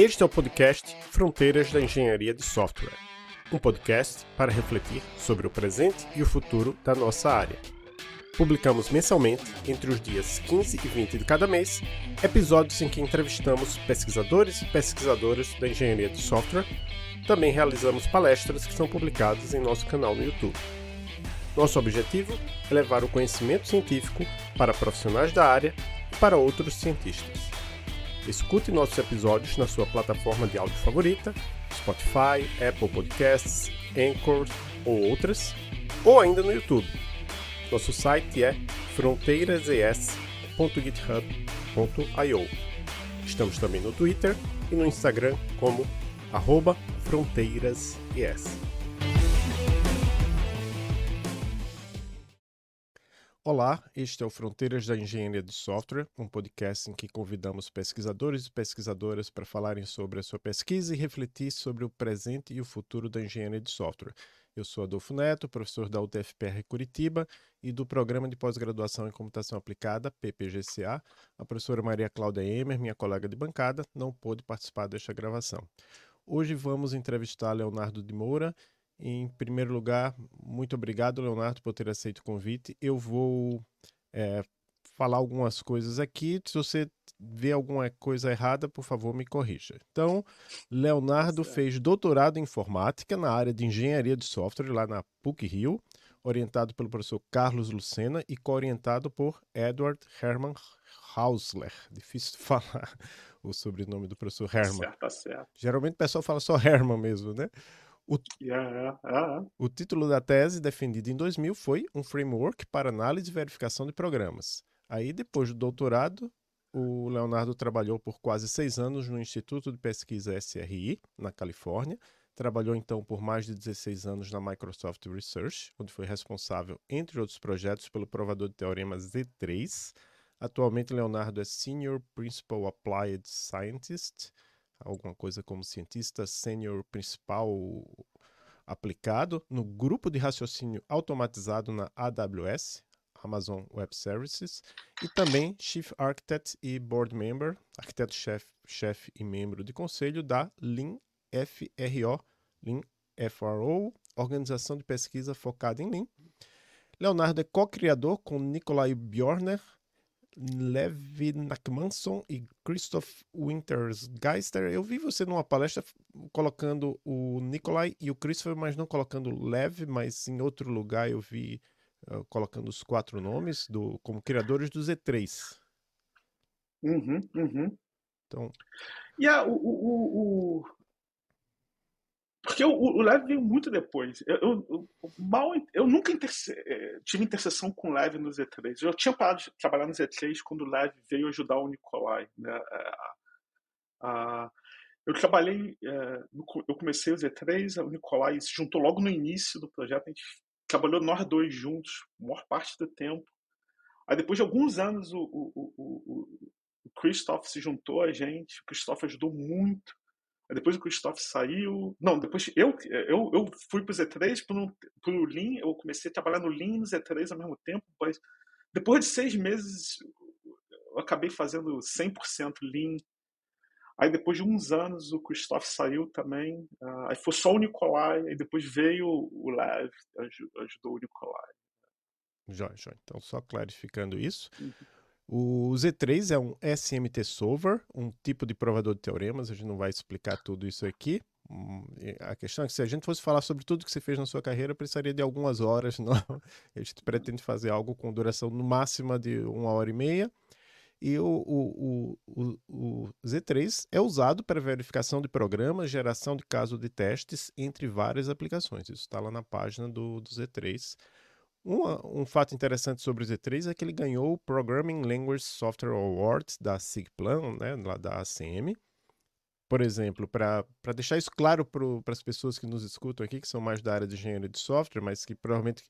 Este é o podcast Fronteiras da Engenharia de Software, um podcast para refletir sobre o presente e o futuro da nossa área. Publicamos mensalmente, entre os dias 15 e 20 de cada mês, episódios em que entrevistamos pesquisadores e pesquisadoras da engenharia de software. Também realizamos palestras que são publicadas em nosso canal no YouTube. Nosso objetivo é levar o conhecimento científico para profissionais da área e para outros cientistas. Escute nossos episódios na sua plataforma de áudio favorita, Spotify, Apple Podcasts, Anchor ou outras, ou ainda no YouTube. Nosso site é fronteirases.github.io. Estamos também no Twitter e no Instagram como fronteirases. Olá, este é o Fronteiras da Engenharia de Software, um podcast em que convidamos pesquisadores e pesquisadoras para falarem sobre a sua pesquisa e refletir sobre o presente e o futuro da engenharia de software. Eu sou Adolfo Neto, professor da UTFPR Curitiba e do Programa de Pós-Graduação em Computação Aplicada, PPGCA. A professora Maria Cláudia Emer, minha colega de bancada, não pôde participar desta gravação. Hoje vamos entrevistar Leonardo de Moura, em primeiro lugar, muito obrigado, Leonardo, por ter aceito o convite. Eu vou é, falar algumas coisas aqui. Se você vê alguma coisa errada, por favor, me corrija. Então, Leonardo fez doutorado em informática na área de engenharia de software lá na PUC Rio, orientado pelo professor Carlos Lucena e co-orientado por Edward Herman Hausler. Difícil de falar o sobrenome do professor Herman. Certo, tá certo. Geralmente o pessoal fala só Herman mesmo, né? O, yeah, yeah. o título da tese, defendido em 2000, foi Um Framework para Análise e Verificação de Programas. Aí, depois do doutorado, o Leonardo trabalhou por quase seis anos no Instituto de Pesquisa SRI, na Califórnia. Trabalhou então por mais de 16 anos na Microsoft Research, onde foi responsável, entre outros projetos, pelo provador de teorema Z3. Atualmente, Leonardo é Senior Principal Applied Scientist alguma coisa como cientista sênior principal aplicado no grupo de raciocínio automatizado na AWS, Amazon Web Services, e também Chief Architect e Board Member, arquiteto-chefe chefe e membro de conselho da Lean FRO, organização de pesquisa focada em Lean. Leonardo é co-criador com Nikolai Bjorner Levi Nakmanson e Christoph Wintersgeister. Eu vi você numa palestra colocando o Nikolai e o Christopher, mas não colocando Lev, mas em outro lugar eu vi uh, colocando os quatro nomes do, como criadores do Z3. Uhum, uhum. Então. Yeah, o, o, o, porque o, o Lev veio muito depois. Eu, eu, eu mal, eu nunca interse, eh, tive interseção com o Lev no Z3. Eu tinha parado de trabalhar no Z3 quando o Lev veio ajudar o Nikolai. Né? eu trabalhei, eh, eu comecei o Z3, o Nikolai se juntou logo no início do projeto. A gente trabalhou nós dois juntos, a maior parte do tempo. Aí depois de alguns anos o, o, o, o Christoph se juntou a gente. O Christoph ajudou muito depois o Christoph saiu. Não, depois eu, eu, eu fui pro Z3, pro, pro Lean, eu comecei a trabalhar no Lean e no Z3 ao mesmo tempo, mas depois de seis meses eu acabei fazendo 100% Lean. Aí depois de uns anos o Christoph saiu também, uh, aí foi só o Nicolai, aí depois veio o Lev, ajudou o Nicolai. Jóia, jóia. Então, só clarificando isso. Uhum. O Z3 é um SMT Solver, um tipo de provador de teoremas. A gente não vai explicar tudo isso aqui. Hum, a questão é que se a gente fosse falar sobre tudo que você fez na sua carreira, precisaria de algumas horas. Não? A gente pretende fazer algo com duração no máximo de uma hora e meia. E o, o, o, o Z3 é usado para verificação de programas, geração de casos de testes, entre várias aplicações. Isso está lá na página do, do Z3. Um, um, fato interessante sobre o Z3 é que ele ganhou o Programming Language Software Award da SIGPLAN, né, da ACM. Por exemplo, para deixar isso claro para as pessoas que nos escutam aqui, que são mais da área de engenharia de software, mas que provavelmente,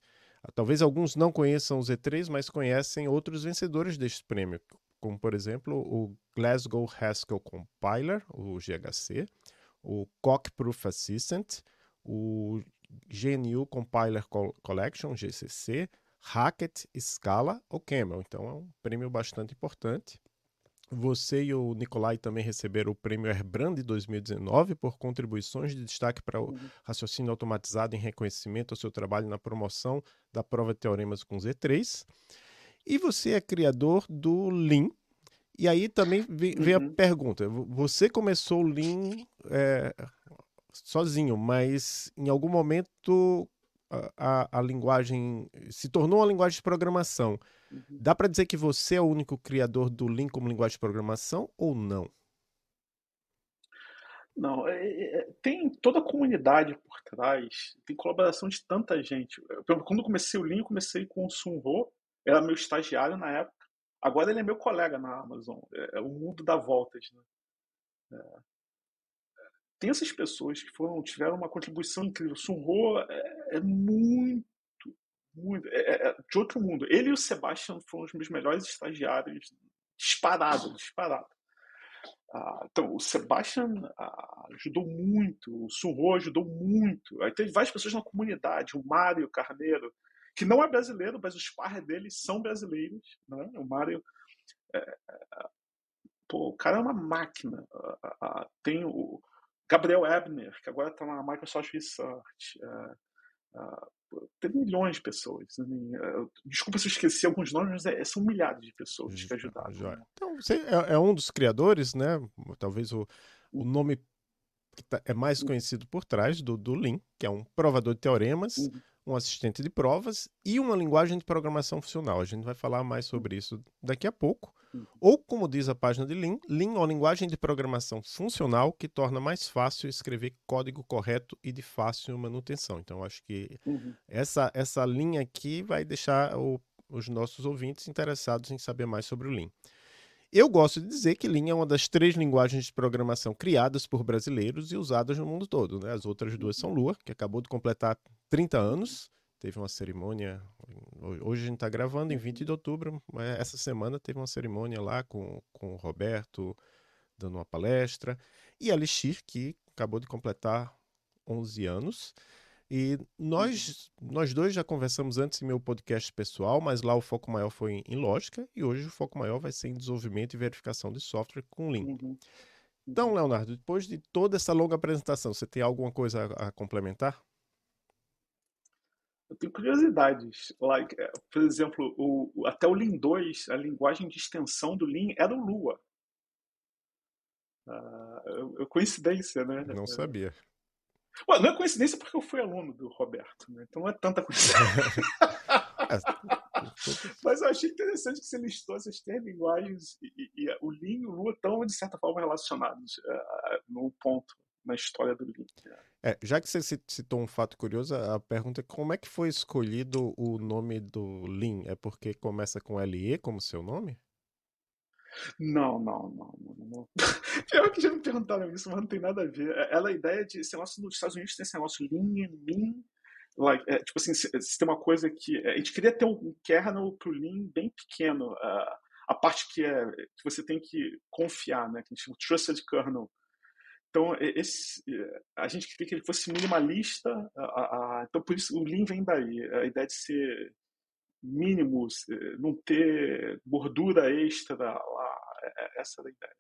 talvez alguns não conheçam o Z3, mas conhecem outros vencedores deste prêmio, como por exemplo o Glasgow Haskell Compiler, o GHC, o Cockproof Assistant, o GNU Compiler Collection, GCC, Hackett, Scala ou Camel. Então é um prêmio bastante importante. Você e o Nicolai também receberam o prêmio Airbrand 2019 por contribuições de destaque para o uhum. raciocínio automatizado em reconhecimento ao seu trabalho na promoção da prova de teoremas com Z3. E você é criador do Lean. E aí também vem, uhum. a pergunta: você começou o Lean é, sozinho, mas em algum momento a, a, linguagem se tornou uma linguagem de programação. Uhum. Dá para dizer que você é o único criador do Lean como linguagem de programação ou não? Não, é, é, é tem toda a comunidade por trás, tem colaboração de tanta gente. Eu, quando eu comecei o Lean, eu comecei com o Sunho, era meu estagiário na época. Agora ele é meu colega na Amazon. É, é o mundo dá voltas. Né? Tem essas pessoas que foram tiveram uma contribuição incrível. Sunho é, é muito, muito é, é, é, de outro mundo. Ele e o Sebastian foram os meus melhores estagiários, disparado, disparado. Ah, então, o Sebastian ah, ajudou muito, o Sunho ajudou muito. Aí teve várias pessoas na comunidade, o Mário Carneiro, que não é brasileiro, mas os pais deles são brasileiros. Né? O Mário é, é, pô, o cara é uma máquina. tem o, Gabriel Ebner, que agora está na Microsoft Research. Uh, uh, tem milhões de pessoas. Né? Desculpa se eu esqueci alguns nomes, mas é, são milhares de pessoas que ajudaram. Né? Então, você é, é, um dos criadores, né? Talvez o, o uhum. nome que tá, é mais uhum. conhecido por trás do, do Lean, que é um provador de teoremas, uhum. um assistente de provas e uma linguagem de programação funcional. A gente vai falar mais sobre isso daqui a pouco. Uhum. Ou, como diz a página de Lean, Lean é uma linguagem de programação funcional que torna mais fácil escrever código correto e de fácil manutenção. Então, acho que uhum. essa, essa linha aqui vai deixar o, os nossos ouvintes interessados em saber mais sobre o Lean. Eu gosto de dizer que Lean é uma das três linguagens de programação criadas por brasileiros e usadas no mundo todo. Né? As outras duas são Lua, que acabou de completar 30 anos, teve uma cerimônia. Hoje a gente está gravando em 20 de outubro, mas essa semana teve uma cerimônia lá com, com o Roberto dando uma palestra. E Alixir, que acabou de completar 11 anos. E nós, nós dois já conversamos antes em meu podcast pessoal, mas lá o foco maior foi em lógica e hoje o foco maior vai ser em desenvolvimento e verificação de software com Lean. Uhum. Então, Leonardo, depois de toda essa longa apresentação, você tem alguma coisa a, a complementar? Eu tenho curiosidades. Like, eh, por exemplo, o, até o Lean 2, a linguagem de extensão do Lean era o Lua. Uh, coincidência, né? Não sabia. Ué, não é coincidência porque eu fui aluno do Roberto, né? Então não é tanta coincidência. Mas eu achei interessante que você listou essas três linguagens e, e, e o Lean e o Lua estão, de certa forma, relacionados uh, num ponto na história do Lean. É, já que você citou um fato curioso, a pergunta é como é que foi escolhido o nome do Lean? É porque começa com LE como seu nome? Não, não, não, não. Pior que já me perguntaram isso, mas não tem nada a ver. É, ela, a ideia de esse negócio nos Estados Unidos tem esse negócio Lean, Lean. Like, é, tipo assim, se, se, tem uma coisa que. É, a gente queria ter um kernel pro Lean bem pequeno. Uh, a parte que, é, que você tem que confiar, né? Que a gente chama Trusted Kernel. Então, esse, a gente queria que ele fosse minimalista, a, a, então por isso o Lean vem daí, a ideia de ser mínimos, não ter gordura extra lá, é, é, essa é a ideia.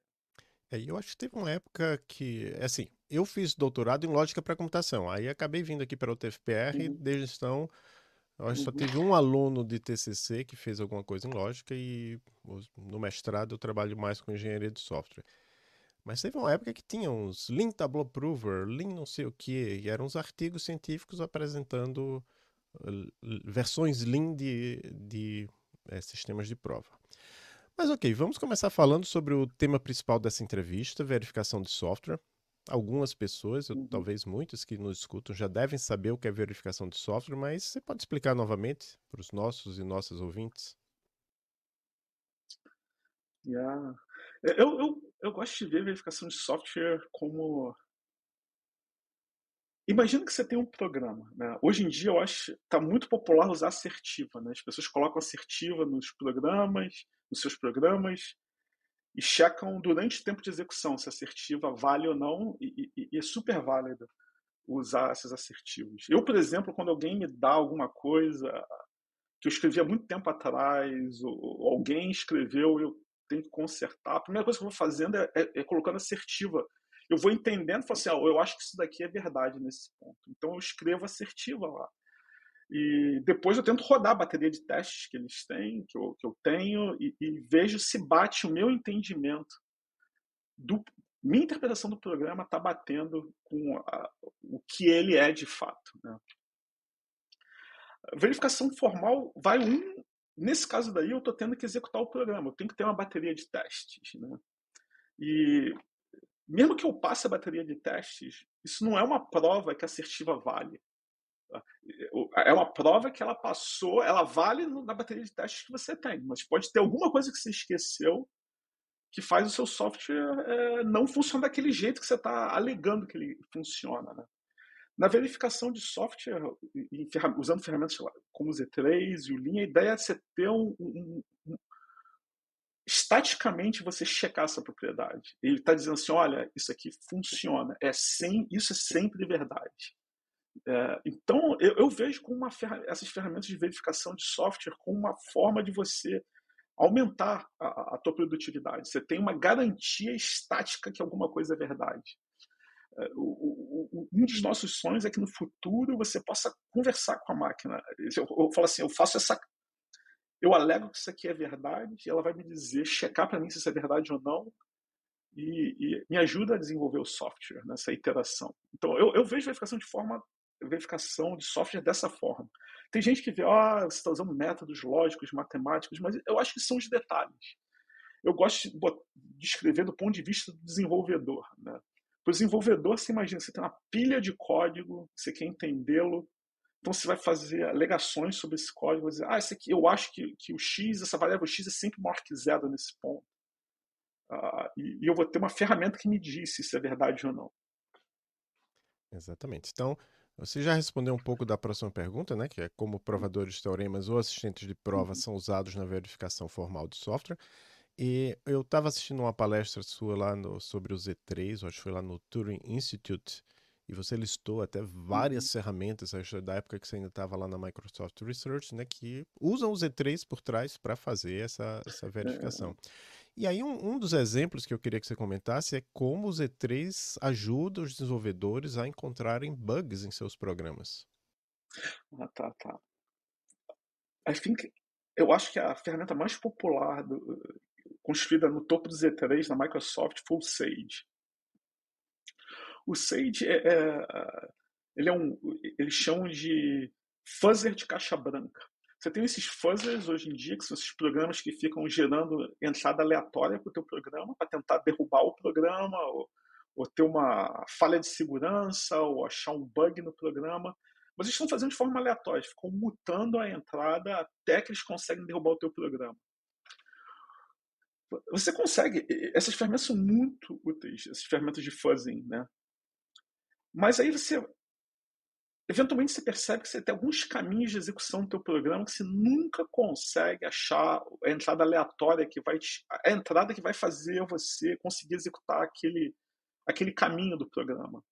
É, eu acho que teve uma época que, assim, eu fiz doutorado em lógica para computação, aí acabei vindo aqui para o TFPR uhum. e desde então, eu acho que uhum. só teve um aluno de TCC que fez alguma coisa em lógica e no mestrado eu trabalho mais com engenharia de software. Mas teve uma época que tinha uns Lean Tableau Prover, Lean não sei o que, e eram uns artigos científicos apresentando uh, versões Lean de, de é, sistemas de prova. Mas ok, vamos começar falando sobre o tema principal dessa entrevista, verificação de software. Algumas pessoas, uhum. talvez muitas que nos escutam, já devem saber o que é verificação de software, mas você pode explicar novamente para os nossos e nossas ouvintes? Yeah. Eu, eu, eu gosto de ver verificação de software como. Imagina que você tem um programa. Né? Hoje em dia, eu acho que está muito popular usar assertiva. Né? As pessoas colocam assertiva nos programas, nos seus programas, e checam durante o tempo de execução se a assertiva vale ou não, e, e, e é super válido usar esses assertivos. Eu, por exemplo, quando alguém me dá alguma coisa que eu escrevi há muito tempo atrás, ou, ou alguém escreveu, eu tenho que consertar, a primeira coisa que eu vou fazendo é, é, é colocando assertiva. Eu vou entendendo, falo assim, ah, eu acho que isso daqui é verdade nesse ponto. Então eu escrevo assertiva lá. E depois eu tento rodar a bateria de testes que eles têm, que eu, que eu tenho, e, e vejo se bate o meu entendimento do, minha interpretação do programa está batendo com a, o que ele é de fato. Né? Verificação formal vai um. Nesse caso daí, eu estou tendo que executar o programa, eu tenho que ter uma bateria de testes. Né? E mesmo que eu passe a bateria de testes, isso não é uma prova que a assertiva vale. Tá? É uma prova que ela passou, ela vale na bateria de testes que você tem, mas pode ter alguma coisa que você esqueceu que faz o seu software é, não funcionar daquele jeito que você está alegando que ele funciona. Né? Na verificação de software, usando ferramentas como o Z3 e o Lean, a ideia é você ter um, um, um estaticamente você checar essa propriedade. Ele está dizendo assim, olha, isso aqui funciona, é sem, isso é sempre verdade. É, então, eu, eu, vejo como uma, essas ferramentas de verificação de software como uma forma de você aumentar a, a tua produtividade. Você tem uma garantia estática que alguma coisa é verdade. Um dos nossos sonhos é que no futuro você possa conversar com a máquina. Eu, eu falo assim, eu faço essa, eu alego que isso aqui é verdade, e ela vai me dizer, checar para mim se isso é verdade ou não, e, e, me ajuda a desenvolver o software nessa iteração. Então, eu, eu vejo verificação de forma verificação de software dessa forma. Tem gente que vê, ah, você está usando métodos lógicos, matemáticos, mas eu acho que são os detalhes. Eu gosto de escrever do ponto de vista do desenvolvedor. Né? Para o desenvolvedor, você imagina, você tem uma pilha de código, você quer entendê-lo, então você vai fazer alegações sobre esse código, vai dizer, ah, esse aqui, eu acho que, que o x, essa variável x é sempre maior que zero nesse ponto. Uh, e, e eu vou ter uma ferramenta que me diz se isso é verdade ou não. Exatamente. Então, você já respondeu um pouco da próxima pergunta, né? Que é como provadores de teoremas ou assistentes de prova uhum. são usados na verificação formal do software. E eu estava assistindo uma palestra sua lá no, sobre o Z3, acho que foi lá no Turing Institute, e você listou até várias uhum. ferramentas, acho da época que você ainda estava lá na Microsoft Research, né? Que usam o Z3 por trás para fazer essa, essa verificação. É. E aí, um, um, dos exemplos que eu queria que você comentasse é como o Z3 ajuda os desenvolvedores a encontrarem bugs em seus programas. Ah, tá, tá. I think, eu acho que a ferramenta mais popular do, construída no topo do Z3 na Microsoft foi o Sage. O Sage é, é ele é um, eles chamam de fuzzer de caixa branca. Você tem esses fuzzers hoje em dia, que são esses programas que ficam gerando entrada aleatória para o teu programa, para tentar derrubar o programa, ou, ou, ter uma falha de segurança, ou achar um bug no programa. Mas eles estão fazendo de forma aleatória, ficam mutando a entrada até que eles conseguem derrubar o teu programa. Você consegue, essas ferramentas são muito úteis, essas ferramentas de fuzzing, né? Mas aí você eventualmente você percebe que você tem alguns caminhos de execução do teu programa que você nunca consegue achar a entrada aleatória que vai te, a entrada que vai fazer você conseguir executar aquele aquele caminho do programa.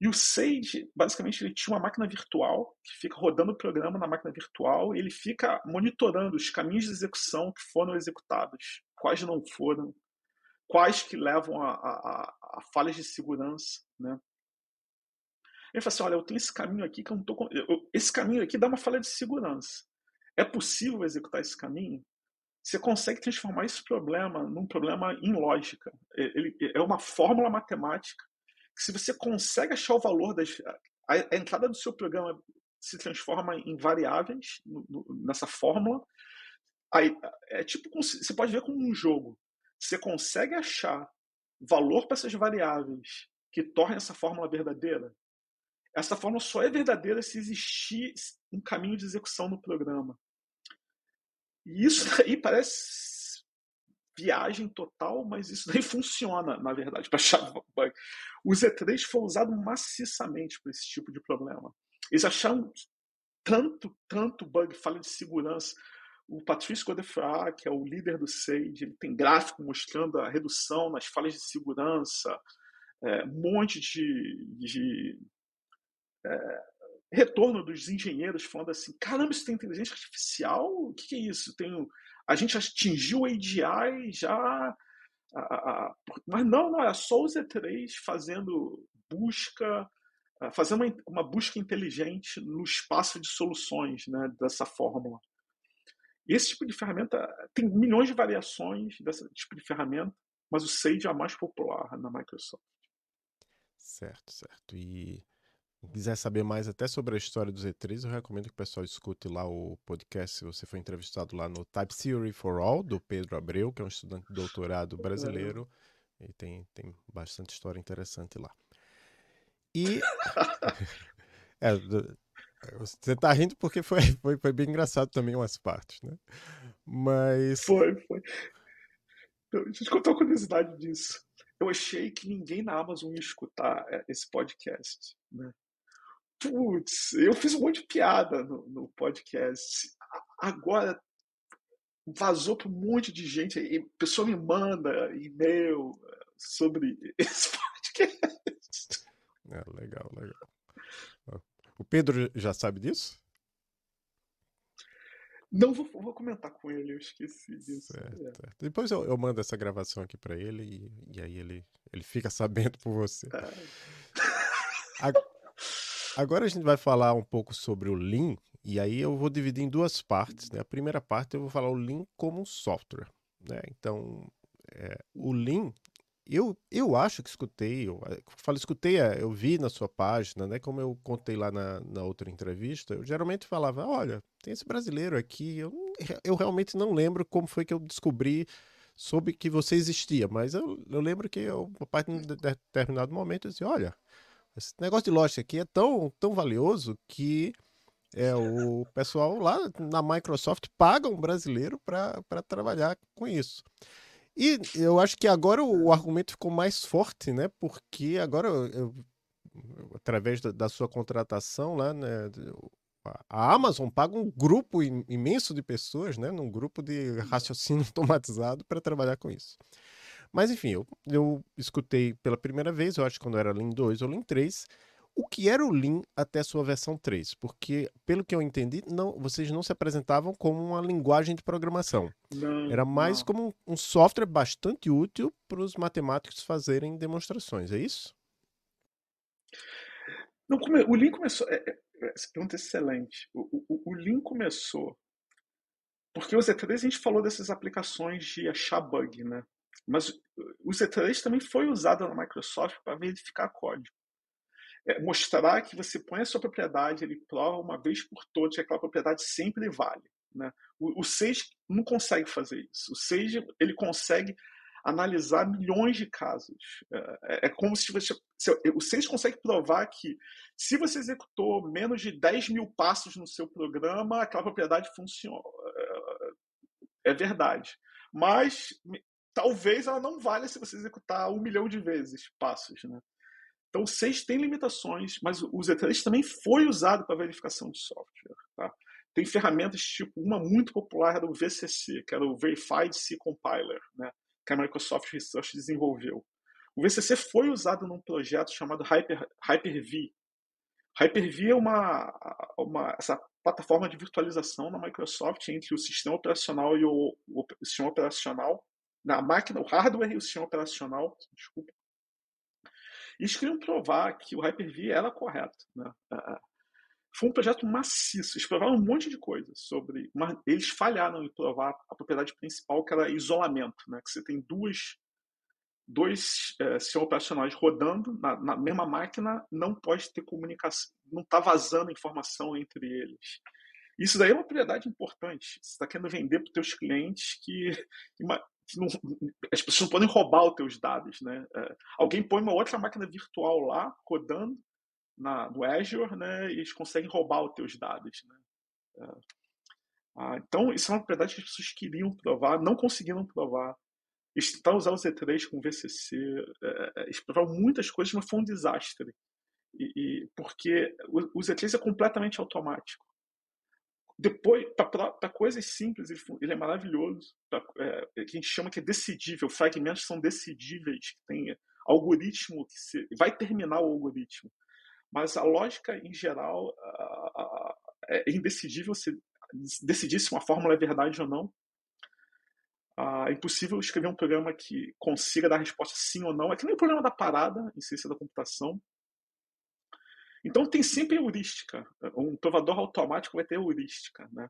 E o Sage, basicamente, ele tinha uma máquina virtual que fica rodando o programa na máquina virtual e ele fica monitorando os caminhos de execução que foram executados, quais não foram, quais que levam a, a, a falhas de segurança, né? Ele fala assim: olha, eu tenho esse caminho aqui que eu não tô. Esse caminho aqui dá uma falha de segurança. É possível executar esse caminho? Você consegue transformar esse problema num problema em lógica. Ele é uma fórmula matemática que, se você consegue achar o valor das. A, entrada do seu programa se transforma em variáveis nessa fórmula. Aí, é tipo, você pode ver como um jogo. Você consegue achar valor para essas variáveis que tornem essa fórmula verdadeira? Essa forma só é verdadeira se existir um caminho de execução no programa. E isso daí parece viagem total, mas isso daí funciona, na verdade, para achar bug. O Z3 foi usado maciçamente para esse tipo de problema. Eles acharam tanto, tanto bug, falha de segurança. O Patrice Godefroy, que é o líder do Sage, ele tem gráfico mostrando a redução nas falhas de segurança, é, um monte de, de é, retorno dos engenheiros falando assim: caramba, isso tem inteligência artificial? O que, que é isso? Tem a gente atingiu o AGI já. A, a, mas não, não, é só o Z3 fazendo busca, fazendo uma, uma busca inteligente no espaço de soluções né, dessa fórmula. Esse tipo de ferramenta tem milhões de variações desse tipo de ferramenta, mas o Sage é a mais popular na Microsoft. Certo, certo. E quiser saber mais até sobre a história do Z3, eu recomendo que o pessoal escute lá o podcast, se você foi entrevistado lá no Type Theory for All, do Pedro Abreu, que é um estudante de doutorado brasileiro, e tem, tem bastante história interessante lá. E... é, você tá rindo porque foi, foi, foi bem engraçado também umas partes, né? Mas... Foi, foi. Deixa eu te contar uma curiosidade disso. Eu achei que ninguém na Amazon ia escutar é, esse podcast, né? Putz, eu fiz um monte de piada no, no podcast. Agora vazou para um monte de gente. E pessoa me manda e-mail é, sobre esse podcast. É, legal, legal. O Pedro já sabe disso? Não, vou, vou comentar com ele, eu esqueci disso. Certo, é. certo. Depois eu, eu, mando essa gravação aqui para ele e, e, aí ele, ele fica sabendo por você. É. Agora a gente vai falar um pouco sobre o Lean, e aí eu vou dividir em duas partes. Né? A primeira parte eu vou falar o Lean como um software. Né? Então, é, o Lean eu, eu acho que escutei, eu, eu falo escutei, é, eu vi na sua página, né? Como eu contei lá na, na outra entrevista, eu geralmente falava, olha, tem esse brasileiro aqui, eu, eu realmente não lembro como foi que eu descobri soube que você existia, mas eu, eu lembro que eu, a partir de determinado momento eu disse, olha, esse negócio de lógica aqui é tão, tão valioso que é, o pessoal lá na Microsoft paga um brasileiro para trabalhar com isso. E eu acho que agora o argumento ficou mais forte, né? Porque agora, eu, através da, da, sua contratação lá, né? A Amazon paga um grupo imenso de pessoas, né? Num grupo de raciocínio automatizado para trabalhar com isso. Mas enfim, eu, eu escutei pela primeira vez, eu acho que quando era Lean 2 ou Lean 3, o que era o Lean até sua versão 3? Porque, pelo que eu entendi, não, vocês não se apresentavam como uma linguagem de programação. Não, era mais não. como um, um software bastante útil para os matemáticos fazerem demonstrações, é isso? Não, o Lean começou. É, é, essa pergunta é excelente. O, o, o Lean começou porque o Z3 a gente falou dessas aplicações de achar bug, né? Mas o Z3 também foi usado na Microsoft para verificar código é, mostrar que você põe a sua propriedade, ele prova uma vez por todas que aquela propriedade sempre vale. Né? O, o Sage não consegue fazer isso. O Sage ele consegue analisar milhões de casos. É, é como se você. Se, o Sage consegue provar que se você executou menos de 10 mil passos no seu programa, aquela propriedade funciona. É, é verdade. Mas talvez ela não valha se você executar um milhão de vezes passos. Né? Então, o 6 tem limitações, mas o Z3 também foi usado para verificação de software. Tá? Tem ferramentas tipo uma muito popular do VCC, que era o Verified C Compiler, né? que a Microsoft Research desenvolveu. O VCC foi usado num projeto chamado Hyper, Hyper-V. Hyper-V é uma, uma, essa plataforma de virtualização na Microsoft entre o sistema operacional e o, o sistema operacional, na máquina, o hardware e o sistema operacional, desculpa, eles queriam provar que o Hyper-V era correto. Né? Foi um projeto maciço. Eles provaram um monte de coisas sobre. Mas eles falharam em provar a propriedade principal, que era isolamento. Né? Que você tem duas, dois é, sistemas operacionais rodando na, na, mesma máquina, não pode ter comunicação, não está vazando informação entre eles. Isso daí é uma propriedade importante. Você está querendo vender para os seus clientes que não, as pessoas não podem roubar os teus dados, né? É, alguém põe uma outra máquina virtual lá, rodando na, no Azure, né? E eles conseguem roubar os teus dados, né? É, ah, então, isso é uma propriedade que as pessoas queriam provar, não conseguiram provar. Eles tentaram usar o Z3 com o VCC, é, é, eles provaram muitas coisas, mas foi um desastre. E, e porque o, o Z3 é completamente automático. Depois, para coisas simples, ele, ele é maravilhoso. Pra, é, a gente chama que é decidível. Fragmentos são decidíveis. Tem algoritmo que se, vai terminar o algoritmo. Mas a lógica, em geral, é indecidível se decidir se uma fórmula é verdade ou não. Ah, é impossível escrever um programa que consiga dar resposta sim ou não. É que nem o problema da parada em ciência da computação. Então tem sempre heurística. Um provador automático vai ter heurística, né?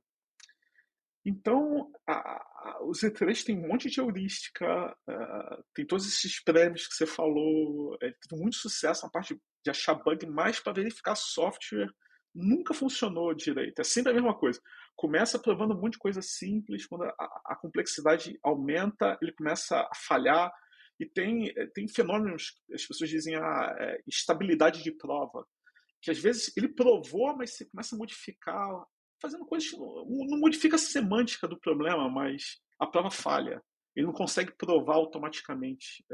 Então, a, a, o Z3 tem um monte de heurística, uh, tem todos esses prêmios que você falou, é, teve muito sucesso na parte de achar bug, mais para verificar software nunca funcionou direito. É sempre a mesma coisa. Começa provando um monte de coisa simples, quando a, a complexidade aumenta, ele começa a falhar. E tem, tem fenômenos, as pessoas dizem a ah, é, estabilidade de prova, que às vezes ele provou, mas você começa a modificar fazendo coisas. Não modifica a semântica do problema, mas a prova falha. Ele não consegue provar automaticamente.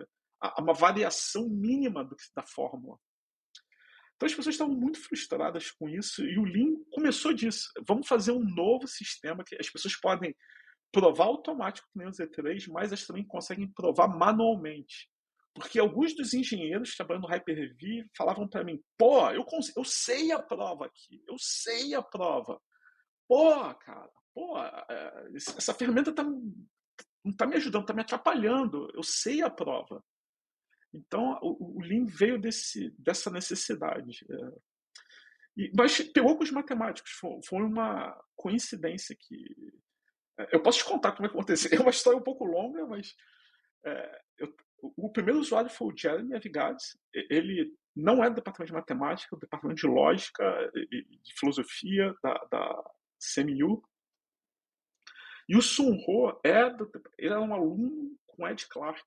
Há uma variação mínima da fórmula. Então as pessoas estavam muito frustradas com isso e o Lean começou disso. Vamos fazer um novo sistema que as pessoas podem provar automático que nem o Z3, mas elas também conseguem provar manualmente. Porque alguns dos engenheiros trabalhando no Hyper-V falavam para mim: pô, eu, eu sei a prova aqui, eu sei a prova. Pô, cara, pô, é, essa ferramenta tá, não está me ajudando, está me atrapalhando. Eu sei a prova. Então, o, o Lean veio desse, dessa necessidade. É. E, mas pegou com os matemáticos. Foi, foi, uma coincidência que. É, eu posso te contar como aconteceu. É uma história um pouco longa, mas. É, eu, o primeiro usuário foi o Jeremy Avigads. Ele não é do departamento de matemática, é do departamento de lógica e de filosofia da, da CMU. E o Sun Ho é do, ele é um aluno com Ed Clark.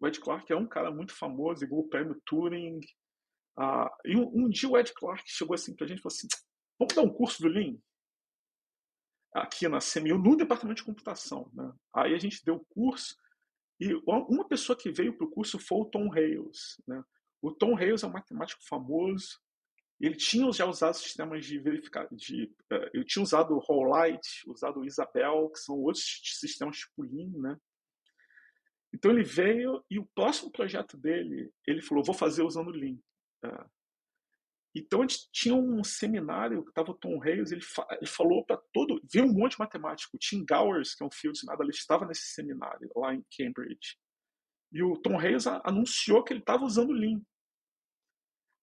O Ed Clark é um cara muito famoso, igual o prêmio Turing. Ah, e um, um, dia o Ed Clark chegou assim pra gente e falou assim: vamos dar um curso do Lean? Aqui na CMU, no departamento de computação. Né? Aí a gente deu o curso e uma pessoa que veio para o curso foi o Tom Hales. Né? O Tom Hales é um matemático famoso, ele tinha já usado sistemas de verificar, de, uh, ele tinha usado o Rollight, usado o Isabel, que são outros sistemas tipo Lean, né? Então ele veio e o próximo projeto dele, ele falou, vou fazer usando Lean. Uh, então gente tinha um seminário que estava o Tom Reis, ele, fa ele falou para todo, viu um monte de matemático, o Tim Gowers, que é um field ele estava nesse seminário lá em Cambridge. E o Tom Reis anunciou que ele estava usando Lean.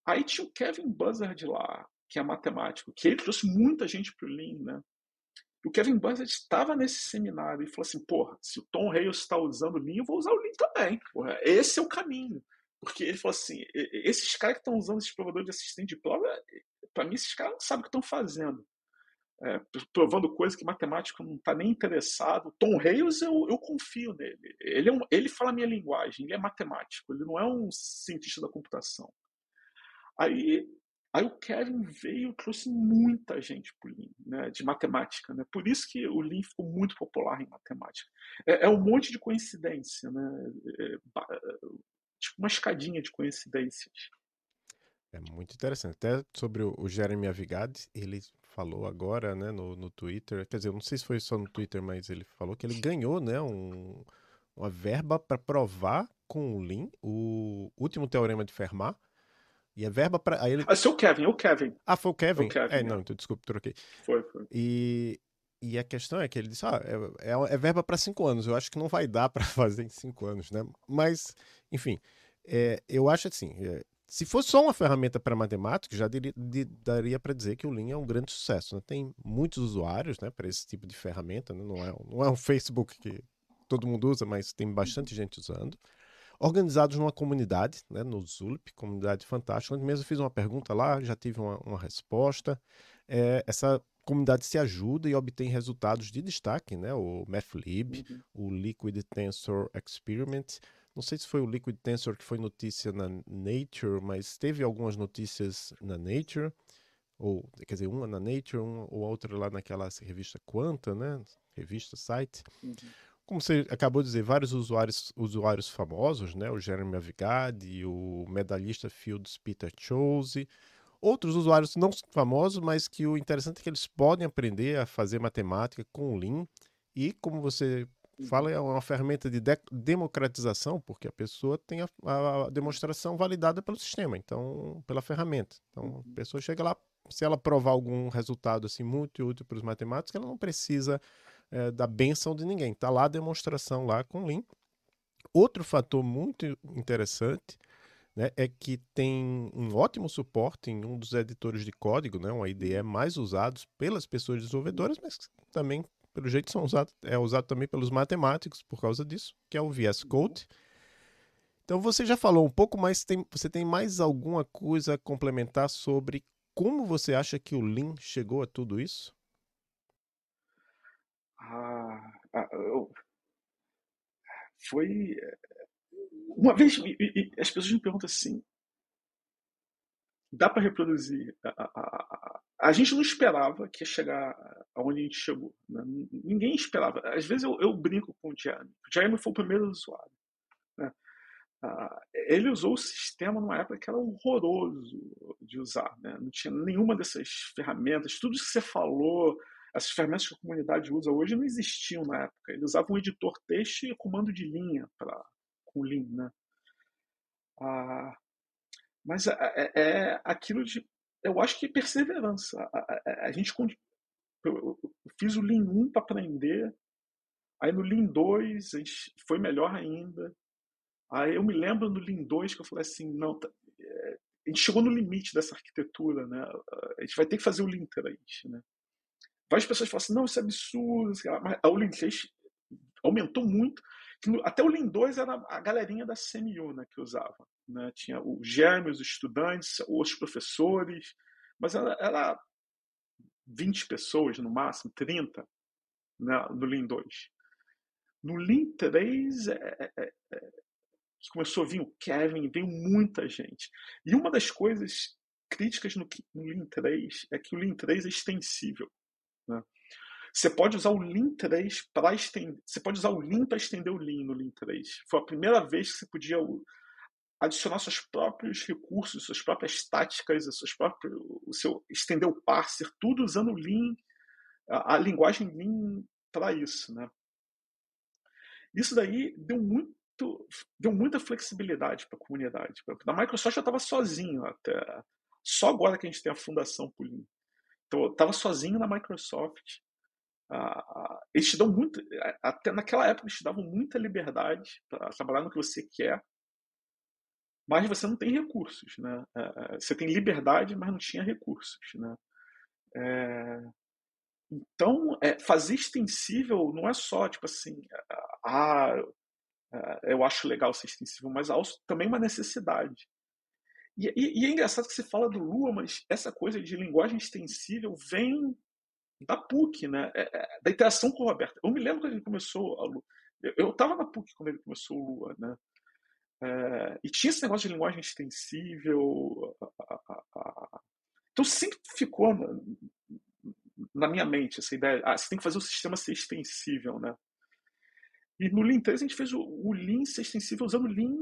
Aí tinha o Kevin Buzzard lá, que é matemático, que ele trouxe muita gente para o Lean, né? O Kevin Buzzard estava nesse seminário e falou assim: porra, se o Tom Hales está usando o Lean, eu vou usar o Lean também. Porra, esse é o caminho. Porque ele falou assim: esses caras que estão usando esses provadores de assistente de prova, para mim, esses caras não sabem o que estão fazendo. É, provando coisa que matemático não está nem interessado. Tom Hales, eu, eu confio nele. Ele, é um, ele fala a minha linguagem, ele é matemático, ele não é um cientista da computação. Aí, aí o Kevin veio e trouxe muita gente para o Lean, né, de matemática. Né? Por isso que o Lean ficou muito popular em matemática. É, é um monte de coincidência, né? É, é, tipo uma escadinha de coincidências. É muito interessante. Até sobre o, Jeremy Avigad, ele falou agora, né, no, no Twitter, quer dizer, eu não sei se foi só no Twitter, mas ele falou que ele ganhou, né, um, uma verba para provar com o Lean o último teorema de Fermat, e a verba para. Ele... Ah, seu Kevin, o Kevin. Ah, foi o Kevin? O Kevin é, não, então desculpa, troquei. Foi, foi. E, e a questão é que ele disse: ah, é, é, é verba para cinco anos. Eu acho que não vai dar para fazer em cinco anos, né? Mas, enfim, é, eu acho assim. É, se fosse só uma ferramenta para matemática, já de, daria para dizer que o Lean é um grande sucesso. Né? Tem muitos usuários né, para esse tipo de ferramenta. Né? Não, é, não é um Facebook que todo mundo usa, mas tem bastante gente usando organizados numa comunidade, né, no Zulp, comunidade fantástica, onde mesmo fiz uma pergunta lá, já tive uma, uma resposta. É, essa comunidade se ajuda e obtém resultados de destaque, né, o MathLib, uhum. o Liquid Tensor Experiment. Não sei se foi o Liquid Tensor que foi notícia na Nature, mas teve algumas notícias na Nature, ou quer dizer, uma na Nature, uma ou outra lá naquela revista Quanta, né, revista, site. Uhum como você acabou de dizer, vários usuários, usuários famosos, né? O Jeremy Avigad, o medalhista Fields Peter Chose, outros usuários não famosos, mas que o interessante é que eles podem aprender a fazer matemática com o Lean e, como você fala, é uma ferramenta de, de democratização, porque a pessoa tem a, a, demonstração validada pelo sistema, então, pela ferramenta. Então, a pessoa chega lá, se ela provar algum resultado assim muito útil para os matemáticos, ela não precisa é, da benção de ninguém. Está lá a demonstração lá com Lean. Outro fator muito interessante né, é que tem um ótimo suporte em um dos editores de código, né, um IDE mais usados pelas pessoas desenvolvedoras, mas também, pelo jeito, são usado, é usado também pelos matemáticos por causa disso, que é o VS Code. Então você já falou um pouco, mas tem, você tem mais alguma coisa a complementar sobre como você acha que o Lean chegou a tudo isso? Ah, ah eu... foi uma vez, e, e, as pessoas me perguntam assim: dá para reproduzir? A, a, a, a, gente não esperava que ia chegar aonde a gente chegou. Né? Ninguém esperava. Às vezes eu, eu, brinco com o Jeremy. O Jeremy foi o primeiro usuário. Né? Ah, ele usou o sistema numa época que era horroroso de usar. Né? Não tinha nenhuma dessas ferramentas. Tudo que você falou, essas ferramentas que a comunidade usa hoje não existiam na época. Ele usava um editor texto e comando de linha para com Lean, né? Ah, mas é, é, é, aquilo de, eu acho que é perseverança. A, a, a gente eu, fiz o Lean 1 para aprender, aí no Lean 2 a gente foi melhor ainda. Aí eu me lembro no Lean 2 que eu falei assim, não, tá, é, a gente chegou no limite dessa arquitetura, né? A gente vai ter que fazer o Lean 3, né? Várias pessoas falam assim, não, isso é absurdo, mas o Lean 3 aumentou muito até o Lean 2 era a galerinha da CMU né, que usava. Né? Tinha o Germe, os estudantes, os professores, mas era, era 20 pessoas no máximo, 30 né, no Lean 2. No Lean 3, é, é, é, é começou a vir o Kevin, veio muita gente. E uma das coisas críticas no, no Lean 3 é que o Lean 3 é extensível. Né? Você pode usar o Lean 3 para estender. Você pode usar o Lean para estender o Lean no Lean 3. Foi a primeira vez que você podia adicionar seus próprios recursos, suas próprias táticas, seus próprios, o seu estender o parser, tudo usando o Lean, a, a linguagem Lean para isso, né? Isso daí deu muito deu muita flexibilidade para a comunidade. Na Microsoft eu estava sozinho até só agora que a gente tem a fundação Lean. Então eu estava sozinho na Microsoft ah, eles te dão muito, até naquela época eles te davam muita liberdade para trabalhar no que você quer, mas você não tem recursos, né? Você tem liberdade, mas não tinha recursos, né? É... Então, é, fazer extensível não é só tipo assim, ah, eu acho legal ser extensível, mas também uma necessidade. E, e, e, é engraçado que você fala do Lua, mas essa coisa de linguagem extensível vem da PUC, né? É, é, da interação com o Roberto. Eu me lembro quando ele começou a Lua. Eu estava na PUC quando ele começou o Lua, né? É, e tinha esse negócio de linguagem extensível. Então sempre ficou na, na, minha mente essa ideia. Ah, você tem que fazer o sistema ser extensível, né? E no Lean 3 a gente fez o, o Lean ser extensível usando o Lean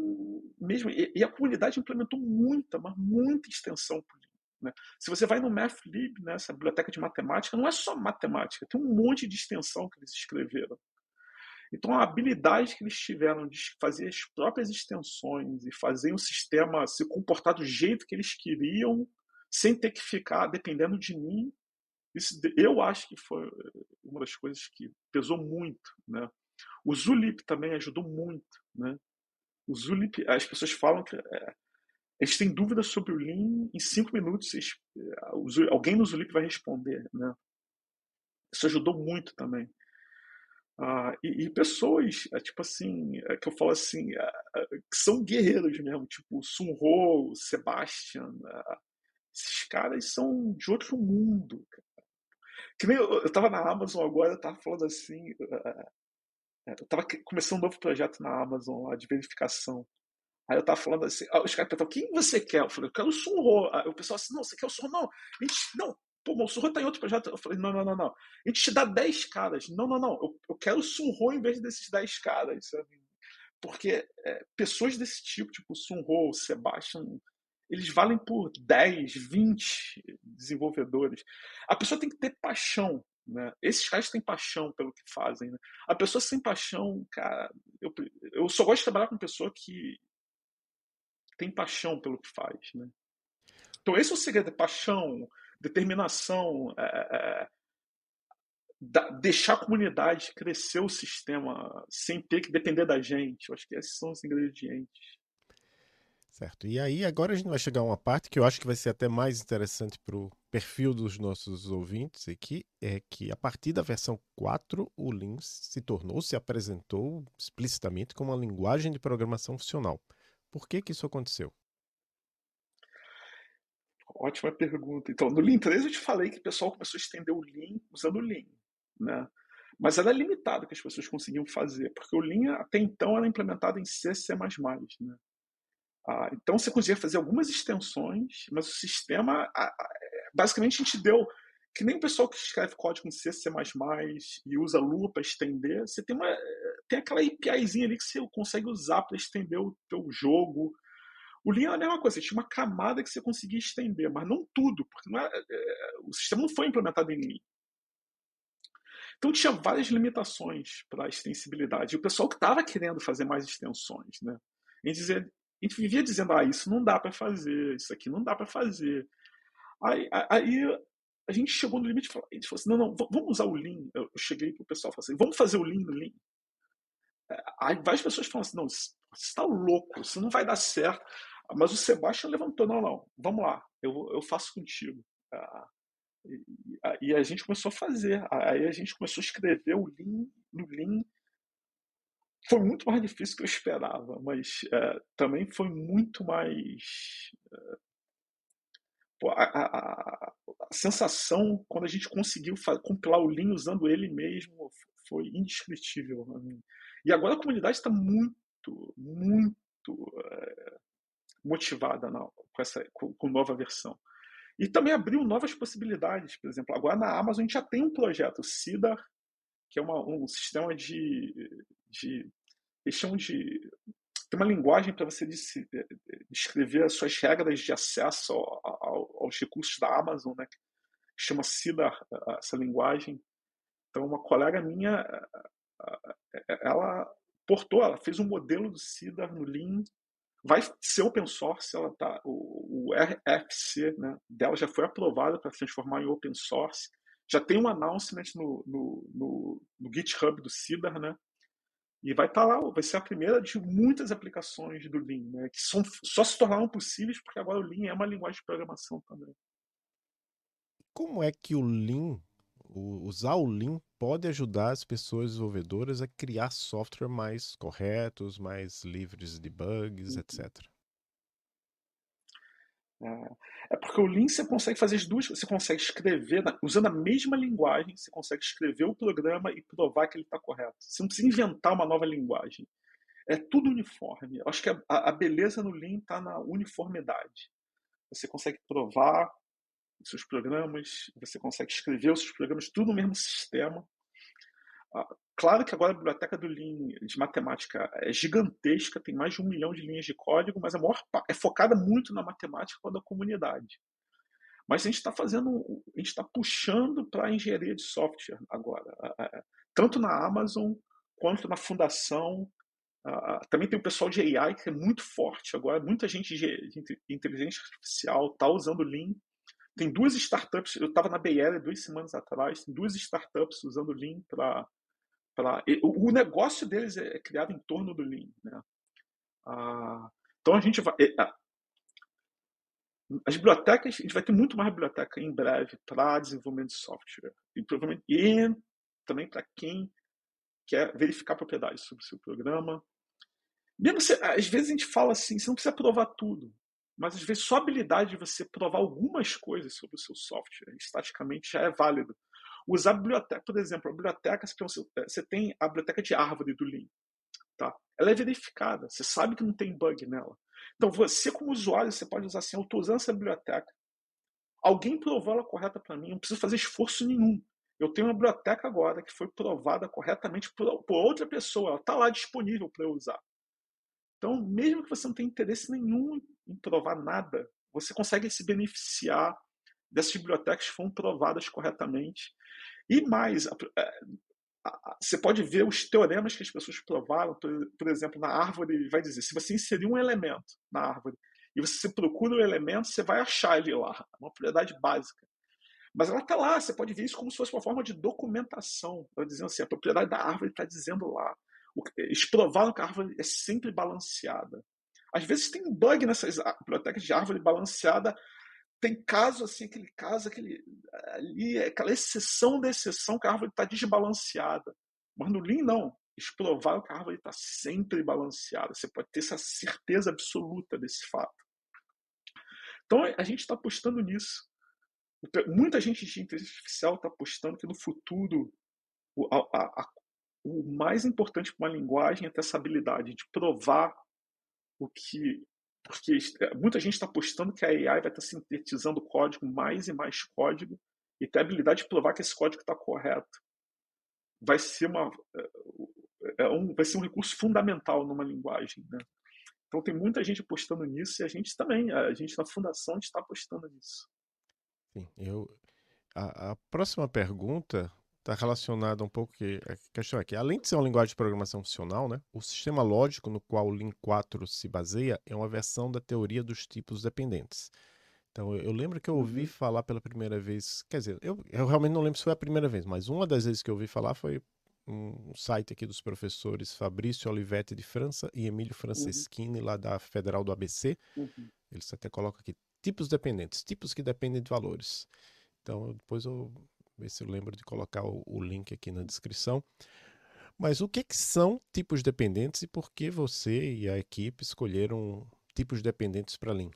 mesmo. E, e, a comunidade implementou muita, mas muita extensão por né? Se você vai no MathLib, né, essa biblioteca de matemática, não é só matemática, tem um monte de extensão que eles escreveram. Então, a habilidade que eles tiveram de fazer as próprias extensões e fazer o sistema se comportar do jeito que eles queriam, sem ter que ficar dependendo de mim, isso, eu acho que foi uma das coisas que pesou muito. Né? O Zulip também ajudou muito. Né? O Zulip, as pessoas falam que é, eles têm dúvidas sobre o Lean, em cinco minutos alguém no Zulip vai responder. Né? Isso ajudou muito também. Ah, e, e, pessoas, é, tipo assim, é, que eu falo assim, é, que são guerreiros mesmo, tipo Sun Ho, Sebastian, é, esses caras são de outro mundo. Que nem eu, eu tava na Amazon agora, eu tava falando assim, é, eu tava começando um novo projeto na Amazon lá de verificação. Aí eu tava falando assim, os caras perguntaram, quem você quer? Eu falei, eu quero o Sunro. Aí o pessoal assim, não, você quer o Sunro? Não, a gente, não, pô, o Sunro tá em outro projeto. Eu falei, não, não, não, não. A gente te dá 10 caras. Não, não, não, eu, eu quero o Sunro em vez desses 10 caras, sabe? Porque é, pessoas desse tipo, tipo o Sunro, o Sebastian, eles valem por 10, 20 desenvolvedores. A pessoa tem que ter paixão. Né? Esses caras têm paixão pelo que fazem. Né? A pessoa sem paixão, cara, eu, eu só gosto de trabalhar com pessoa que tem paixão pelo que faz. Né? Então, esse é o segredo: é paixão, determinação. É, é, deixar a comunidade crescer o sistema sem ter que depender da gente. Eu acho que esses são os ingredientes. Certo. E aí, agora a gente vai chegar a uma parte que eu acho que vai ser até mais interessante para o perfil dos nossos ouvintes aqui, é que a partir da versão 4, o Lean se tornou, se apresentou explicitamente como uma linguagem de programação funcional. Por que que isso aconteceu? Ótima pergunta. Então, no Lean 3 eu te falei que o pessoal começou a estender o Lean usando o Lean, né? Mas era limitado o que as pessoas conseguiam fazer, porque o Lean até então era implementado em C, C++, né? Ah, então você conseguia fazer algumas extensões, mas o sistema, basicamente a gente deu, que nem o pessoal que escreve código em C, C++ e usa Lua para estender, você tem, uma, tem aquela APIzinha ali que você consegue usar para estender o teu jogo, o Lean é a mesma coisa, tinha uma camada que você conseguia estender, mas não tudo, porque não é, é, o sistema não foi implementado em Lean. Então tinha várias limitações para a extensibilidade. E o pessoal que estava querendo fazer mais extensões, né? A gente, dizia, a gente vivia dizendo, ah, isso não dá para fazer, isso aqui não dá para fazer. Aí, aí, a gente chegou no limite e falou, falou assim, não, não, vamos usar o Lean. Eu cheguei para o pessoal e falei assim, vamos fazer o Lean no Lean. É, aí várias pessoas falam assim, não, você está louco, isso não vai dar certo. Mas o Sebastião levantou, não, não, vamos lá, eu, eu faço contigo. Ah, e, a gente começou a fazer, aí a gente começou a escrever o Lean, no Lean. Foi muito mais difícil do que eu esperava, mas é, também foi muito mais. É, a, a, a, sensação quando a gente conseguiu compilar o Lean usando ele mesmo foi indescritível. E agora a comunidade está muito, muito é, motivada na, com essa com, com, nova versão. E também abriu novas possibilidades. Por exemplo, agora na Amazon a gente já tem um projeto, o CIDAR, que é uma, um sistema de, de. Eles chamam de. Tem uma linguagem para você descrever as suas regras de acesso ao, ao, aos recursos da Amazon, né? chama CIDAR, essa linguagem. Então, uma colega minha, ela portou, ela fez um modelo do CIDAR no Lean vai ser open source, ela tá, o, o RFC né, dela já foi aprovado para transformar em open source. Já tem um announcement no, no, no, no GitHub do CIDAR, né? E vai estar tá lá, vai ser a primeira de muitas aplicações do Lean, né? Que são, só se tornaram possíveis porque agora o Lean é uma linguagem de programação também. Como é que o Lean o, usar o Lean pode ajudar as pessoas desenvolvedoras a criar software mais corretos, mais livres de bugs, uhum. etc. É, é porque o Lean você consegue fazer as duas, você consegue escrever, usando a mesma linguagem, você consegue escrever o programa e provar que ele está correto. Você não precisa inventar uma nova linguagem. É tudo uniforme. Eu acho que a, a beleza no Lean está na uniformidade. Você consegue provar os seus programas, você consegue escrever os seus programas tudo no mesmo sistema. Claro que agora a biblioteca do Lean de matemática é gigantesca, tem mais de um milhão de linhas de código, mas a maior é focada muito na matemática da comunidade. Mas a gente está fazendo, a gente está puxando para a engenharia de software agora, tanto na Amazon quanto na fundação. Também tem o pessoal de AI que é muito forte agora, muita gente de inteligência artificial está usando Lean tem duas startups, eu estava na BL duas semanas atrás, tem duas startups usando Lean para. O, negócio deles é, é criado em torno do Lean. Né? Ah, então a gente vai. É, as bibliotecas, a gente vai ter muito mais biblioteca em breve para desenvolvimento de software. E, provavelmente, e também para quem quer verificar propriedades sobre o seu programa. Mesmo se, às vezes a gente fala assim, você não precisa provar tudo mas às vezes só a habilidade de você provar algumas coisas sobre o seu software, estaticamente, já é válido. Usar a biblioteca, por exemplo, a biblioteca, você tem a biblioteca de árvore do Lean. Tá? Ela é verificada, você sabe que não tem bug nela. Então, você, como usuário, você pode usar assim: eu estou usando essa biblioteca. Alguém provou ela correta para mim, não preciso fazer esforço nenhum. Eu tenho uma biblioteca agora que foi provada corretamente por, por outra pessoa, ela está lá disponível para eu usar. Então, mesmo que você não tenha interesse nenhum em provar nada, você consegue se beneficiar dessas bibliotecas que foram provadas corretamente. E mais, é, você pode ver os teoremas que as pessoas provaram, por, exemplo, na árvore, vai dizer, se você inserir um elemento na árvore e você procura o elemento, você vai achar ele lá, é uma propriedade básica. Mas ela está lá, você pode ver isso como se fosse uma forma de documentação. Ela dizendo assim, a propriedade da árvore está dizendo lá. Eles provaram que a árvore é sempre balanceada. Às vezes tem um bug nessas bibliotecas de árvore balanceada. Tem caso assim, aquele caso, aquele, ali, aquela exceção da exceção que a árvore está desbalanceada. Mas no Lean, não. Eles provaram que a árvore está sempre balanceada. Você pode ter essa certeza absoluta desse fato. Então a gente está apostando nisso. Muita gente de inteligência artificial está apostando que no futuro o, a, a, o mais importante para uma linguagem é ter essa habilidade de provar o que. Porque muita gente está apostando que a AI vai estar tá sintetizando código, mais e mais código, e ter a habilidade de provar que esse código está correto. Vai ser, uma, é, é um, vai ser um recurso fundamental numa linguagem. Né? Então tem muita gente apostando nisso e a gente também, a gente na fundação está apostando nisso. Sim, eu a, a próxima pergunta está relacionada um pouco que a questão é que além de ser uma linguagem de programação funcional, né, o sistema lógico no qual o Lean 4 se baseia é uma versão da teoria dos tipos dependentes. Então eu, eu lembro que eu ouvi uhum. falar pela primeira vez, quer dizer, eu, eu realmente não lembro se foi a primeira vez, mas uma das vezes que eu ouvi falar foi um site aqui dos professores Fabrício Olivetti de França e Emílio Franceschini, uhum. lá da Federal do ABC. Uhum. Eles até colocam aqui tipos dependentes, tipos que dependem de valores. Então, depois eu ver se eu lembro de colocar o, o link aqui na descrição. Mas o que, que são tipos dependentes e por que você e a equipe escolheram tipos dependentes para Lean?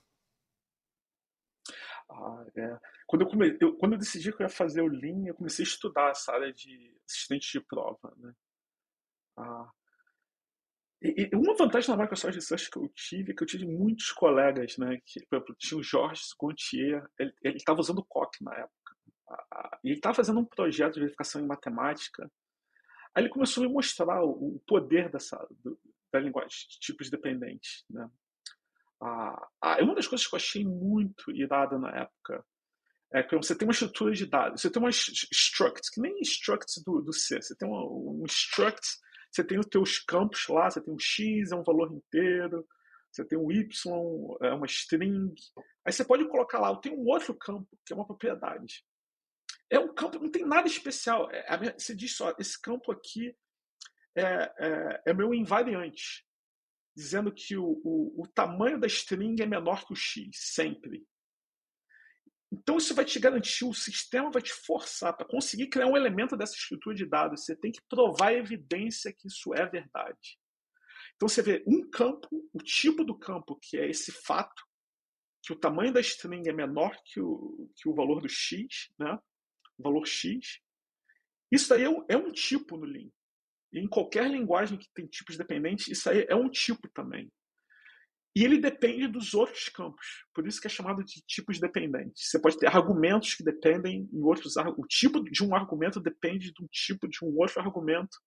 Ah, é. quando, eu come... eu, quando eu decidi que eu ia fazer o Lean, eu comecei a estudar essa área de assistente de prova. Né? Ah, e, e uma vantagem na Microsoft Research que eu tive é que eu tive muitos colegas, né? Que, por exemplo, tinha o Jorge Gontier, ele estava usando o COC na época. E ele estava fazendo um projeto de verificação em matemática. Aí ele começou a me mostrar o, o poder dessa, do, da linguagem de tipos dependentes. Né? Ah, uma das coisas que eu achei muito irada na época é que você tem uma estrutura de dados, você tem umas structs, que nem structs do, do C, você tem um, um struct, você tem os teus campos lá, você tem um X, é um valor inteiro, você tem um Y, é uma string. Aí você pode colocar lá, tem um outro campo, que é uma propriedade. É um campo, não tem nada especial. É, você diz só, esse campo aqui é, é, é meu invariante dizendo que o, o, o tamanho da string é menor que o x, sempre. Então isso vai te garantir, o sistema vai te forçar para conseguir criar um elemento dessa estrutura de dados. Você tem que provar a evidência que isso é verdade. Então você vê um campo, o tipo do campo, que é esse fato, que o tamanho da string é menor que o, que o valor do x, né? Valor x. Isso daí é um, é um tipo no Lean. E em qualquer linguagem que tem tipos dependentes, isso aí é um tipo também. E ele depende dos outros campos. Por isso que é chamado de tipos dependentes. Você pode ter argumentos que dependem em outros O tipo de um argumento depende de um tipo de um outro argumento.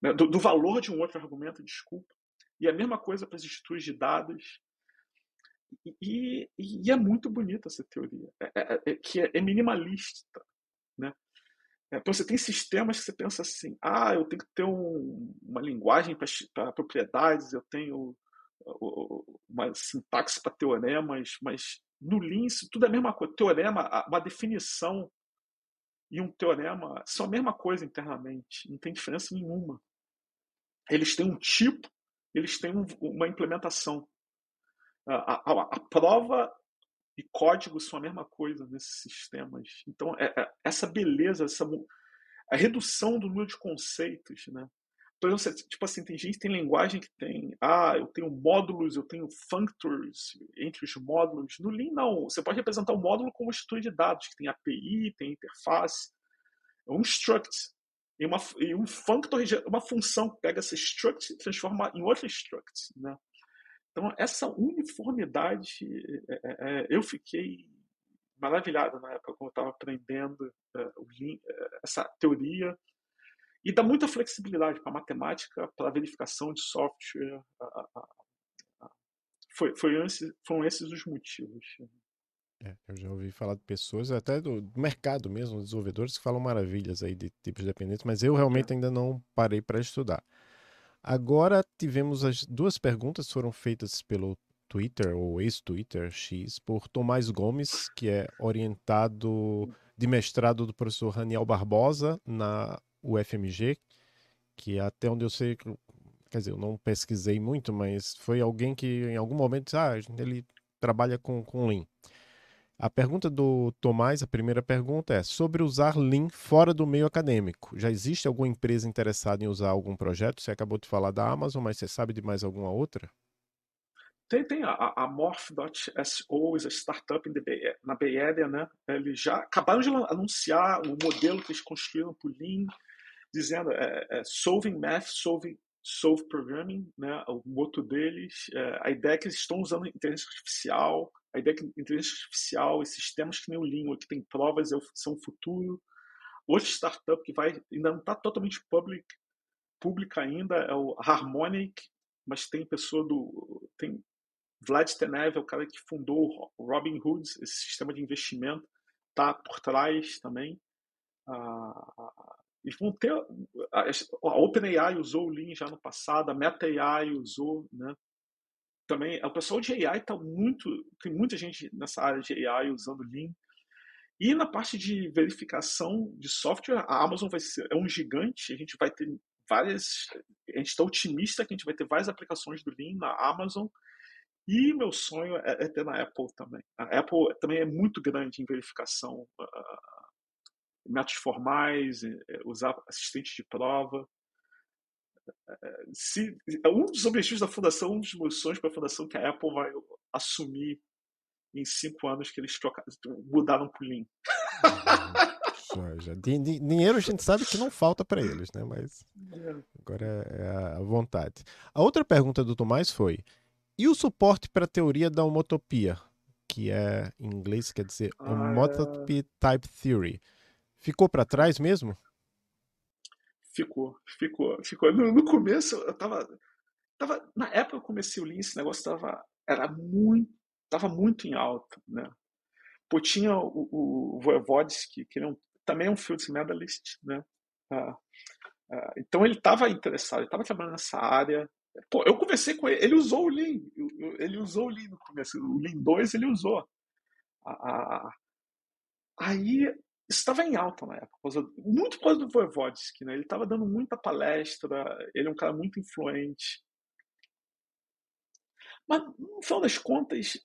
Né? Do, do, valor de um outro argumento, desculpa. E a mesma coisa para as estruturas de dados. E, e, e, é muito bonita essa teoria. É, é, é que é, é minimalista. É, então você tem sistemas que você pensa assim, ah, eu tenho que ter um, uma linguagem para propriedades, eu tenho uma sintaxe para teoremas, mas no Lean isso tudo é a mesma coisa. Teorema, uma definição e um teorema são a mesma coisa internamente, não tem diferença nenhuma. Eles têm um tipo, eles têm um, uma implementação. A, a, a, prova e código são a mesma coisa nesses sistemas. Então, é, é, essa beleza, essa a redução do número de conceitos, né? Por exemplo, tipo assim, tem gente que tem linguagem que tem, ah, eu tenho módulos, eu tenho functors entre os módulos. No Lean, não. Você pode representar o um módulo como estrutura de dados, que tem API, tem interface. É um struct. E, uma, e um functor, uma função pega essa struct e transforma em outra struct, né? Então, essa uniformidade, é, é, eu fiquei maravilhado na época quando eu estava aprendendo essa teoria e dá muita flexibilidade para matemática, para verificação de software. Foi, foi esse, foram esses os motivos. É, eu já ouvi falar de pessoas, até do, mercado mesmo, desenvolvedores que falam maravilhas aí de tipos dependentes, mas eu realmente é. ainda não parei para estudar. Agora tivemos as duas perguntas foram feitas pelo Twitter, ou ex-Twitter, X, por Tomás Gomes, que é orientado de mestrado do professor Raniel Barbosa na UFMG, que até onde eu sei, quer dizer, eu não pesquisei muito, mas foi alguém que em algum momento ah, ele trabalha com, com Lean. A pergunta do Tomás, a primeira pergunta é sobre usar Lean fora do meio acadêmico. Já existe alguma empresa interessada em usar algum projeto? Você acabou de falar da Amazon, mas você sabe de mais alguma outra? Tem, tem a, a Morph.so, a startup Bay, na Bay Area, né? Eles já acabaram de anunciar o modelo que eles construíram por Lean, dizendo é, é, solving math, solving solve programming, né? O moto deles, é, a ideia é que eles estão usando inteligência artificial a ideia que inteligência artificial e sistemas que nem o Lean, que tem provas, é são o futuro. Outra startup que vai ainda não está totalmente public, pública ainda é o Harmonic, mas tem pessoa do tem Vlad Tenev, é o cara que fundou o Robinhood, esse sistema de investimento, está por trás também. Ah, e vão ter a, a OpenAI usou o Lean já no passado, a Meta AI usou, né? também o pessoal de AI está muito tem muita gente nessa área de AI usando Lean. E na parte de verificação de software a Amazon vai ser é um gigante a gente vai ter várias a gente está otimista que a gente vai ter várias aplicações do Lean na Amazon. E meu sonho é, é ter na Apple também. A Apple também é muito grande em verificação uh, métodos formais usar assistente de prova se um dos objetivos da fundação, um dos meus sonhos para a fundação que a Apple vai assumir em cinco anos que eles trocaram, mudaram para o Lean. Já, Dinheiro a gente sabe que não falta para eles, né? Mas é. agora é, é a vontade. A outra pergunta do Tomás foi: e o suporte para a teoria da homotopia, que é em inglês quer dizer ah, homotopy type theory, ficou para trás mesmo? Ficou, ficou, ficou. No, no, começo eu tava, tava. Na época eu comecei o Lean, esse negócio tava. Era muito. Tava muito em alta, né? Pô, tinha o, o Voivodski, que é também é um Fields Medalist, né? Ah, ah, então ele estava interessado, ele estava trabalhando nessa área. Pô, eu conversei com ele, ele usou o Lean, ele usou o Lean no começo, o Lean 2 ele usou. Ah, aí estava em alta na época, muito por causa do Voivodsky, né? Ele estava dando muita palestra, ele é um cara muito influente. Mas, no final das contas,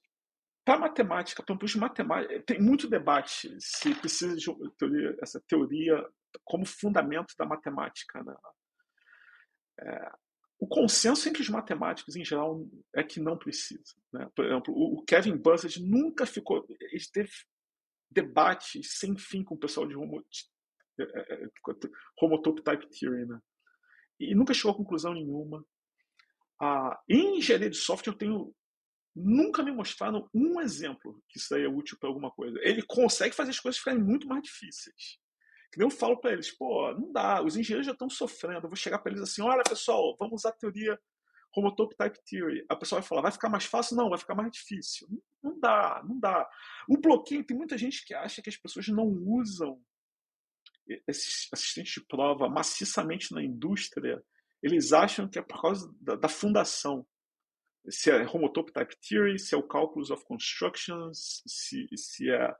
para matemática, para os matemática, tem muito debate se precisa de teoria, essa teoria como fundamento da matemática. Né? É, o consenso entre os matemáticos, em geral, é que não precisa. Né? Por exemplo, o Kevin Buzzard nunca ficou. Ele teve debates sem fim com o pessoal de é, é, é, Homotope Type Theory, né? E nunca chegou a conclusão nenhuma. Ah, em engenharia de software, eu tenho nunca me mostraram um exemplo que isso aí é útil para alguma coisa. Ele consegue fazer as coisas ficarem muito mais difíceis. Que nem eu falo para eles, pô, não dá, os engenheiros já estão sofrendo. Eu vou chegar para eles assim: olha, pessoal, vamos usar a teoria Homotope Type Theory. A pessoa vai falar, vai ficar mais fácil? Não, vai ficar mais difícil. Não dá, não dá. O bloqueio, tem muita gente que acha que as pessoas não usam esses assistentes de prova maciçamente na indústria. Eles acham que é por causa da, da fundação. Se é Homotope Type Theory, se é o Calculus of Constructions, se, se é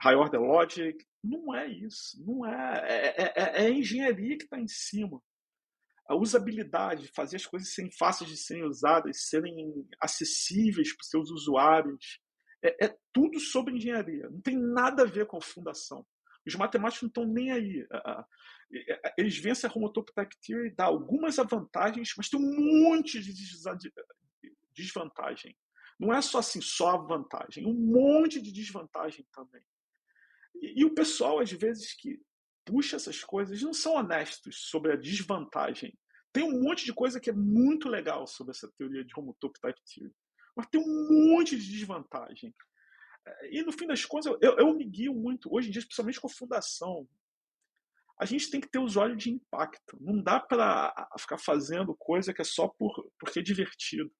High Order Logic. Não é isso. Não é. É, é, é a engenharia que está em cima a usabilidade, fazer as coisas serem fáceis de serem usadas, serem acessíveis para os seus usuários. É, é, tudo sobre engenharia. Não tem nada a ver com a fundação. Os matemáticos não estão nem aí. Eles veem essa Homotope Type Theory, dá algumas vantagens, mas tem um monte de desvantagem. Não é só assim, só a vantagem, um monte de desvantagem também. E, e o pessoal, às vezes, que puxa essas coisas, não são honestos sobre a desvantagem. Tem um monte de coisa que é muito legal sobre essa teoria de Homotope Type Theory, mas tem um monte de desvantagem. E no fim das contas, eu, eu me guio muito, hoje em dia, especialmente com a fundação. A gente tem que ter os olhos de impacto. Não dá para ficar fazendo coisa que é só por, porque é divertido.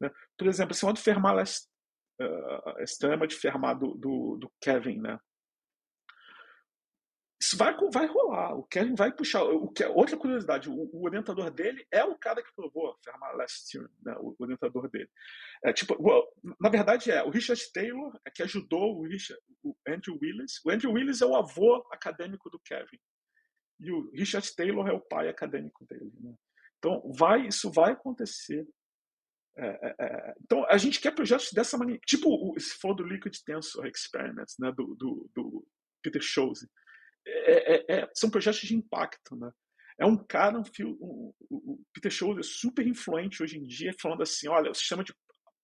Né? Por exemplo, esse modo Fermat, uh, esse teorema de Fermat do, do, do Kevin, né? Isso vai, vai rolar. O Kevin vai puxar. O que, outra curiosidade: o, o, orientador dele é o cara que provou a Fermat Last Year, né, o, orientador dele. É, tipo, na verdade, é o Richard Taylor é que ajudou o, Richard, o Andrew Willis. O Andrew Willis é o avô acadêmico do Kevin. E o Richard Taylor é o pai acadêmico dele. Né? Então, vai, isso vai acontecer. É, é, é, então, a gente quer projetos dessa maneira. Tipo, se for do Liquid Tensor Experiments, né, do, do, do Peter Schulze. É, é, é, são projetos de impacto. Né? É um cara, um, um, o Peter Schulze é super influente hoje em dia, falando assim: olha, o sistema de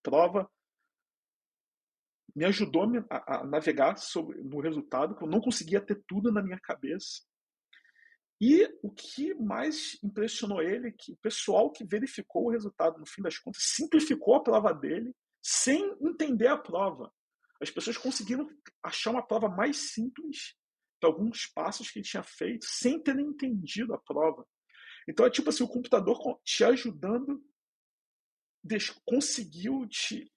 prova me ajudou a, a navegar sobre, no resultado, que eu não conseguia ter tudo na minha cabeça. E o que mais impressionou ele é que o pessoal que verificou o resultado, no fim das contas, simplificou a prova dele sem entender a prova. As pessoas conseguiram achar uma prova mais simples de alguns passos que ele tinha feito sem terem entendido a prova. Então é tipo assim, o computador te ajudando conseguiu te,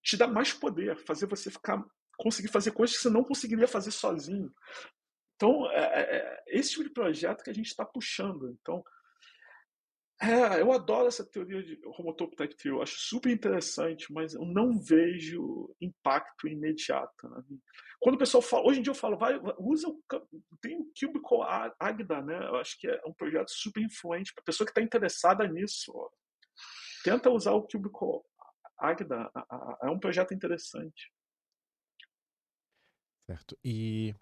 te dar mais poder, fazer você ficar conseguir fazer coisas que você não conseguiria fazer sozinho. Então, é, é, é, esse tipo de projeto que a gente está puxando. Então, é, eu adoro essa teoria de Homotope Type eu acho super interessante, mas eu não vejo impacto imediato. Né? Quando o pessoal fala, hoje em dia eu falo, vai, usa o, tem o Cubicle Agda, né? Eu acho que é um projeto super influente para pessoa que está interessada nisso. Ó. Tenta usar o Cubicle Agda, é um projeto interessante. Certo. E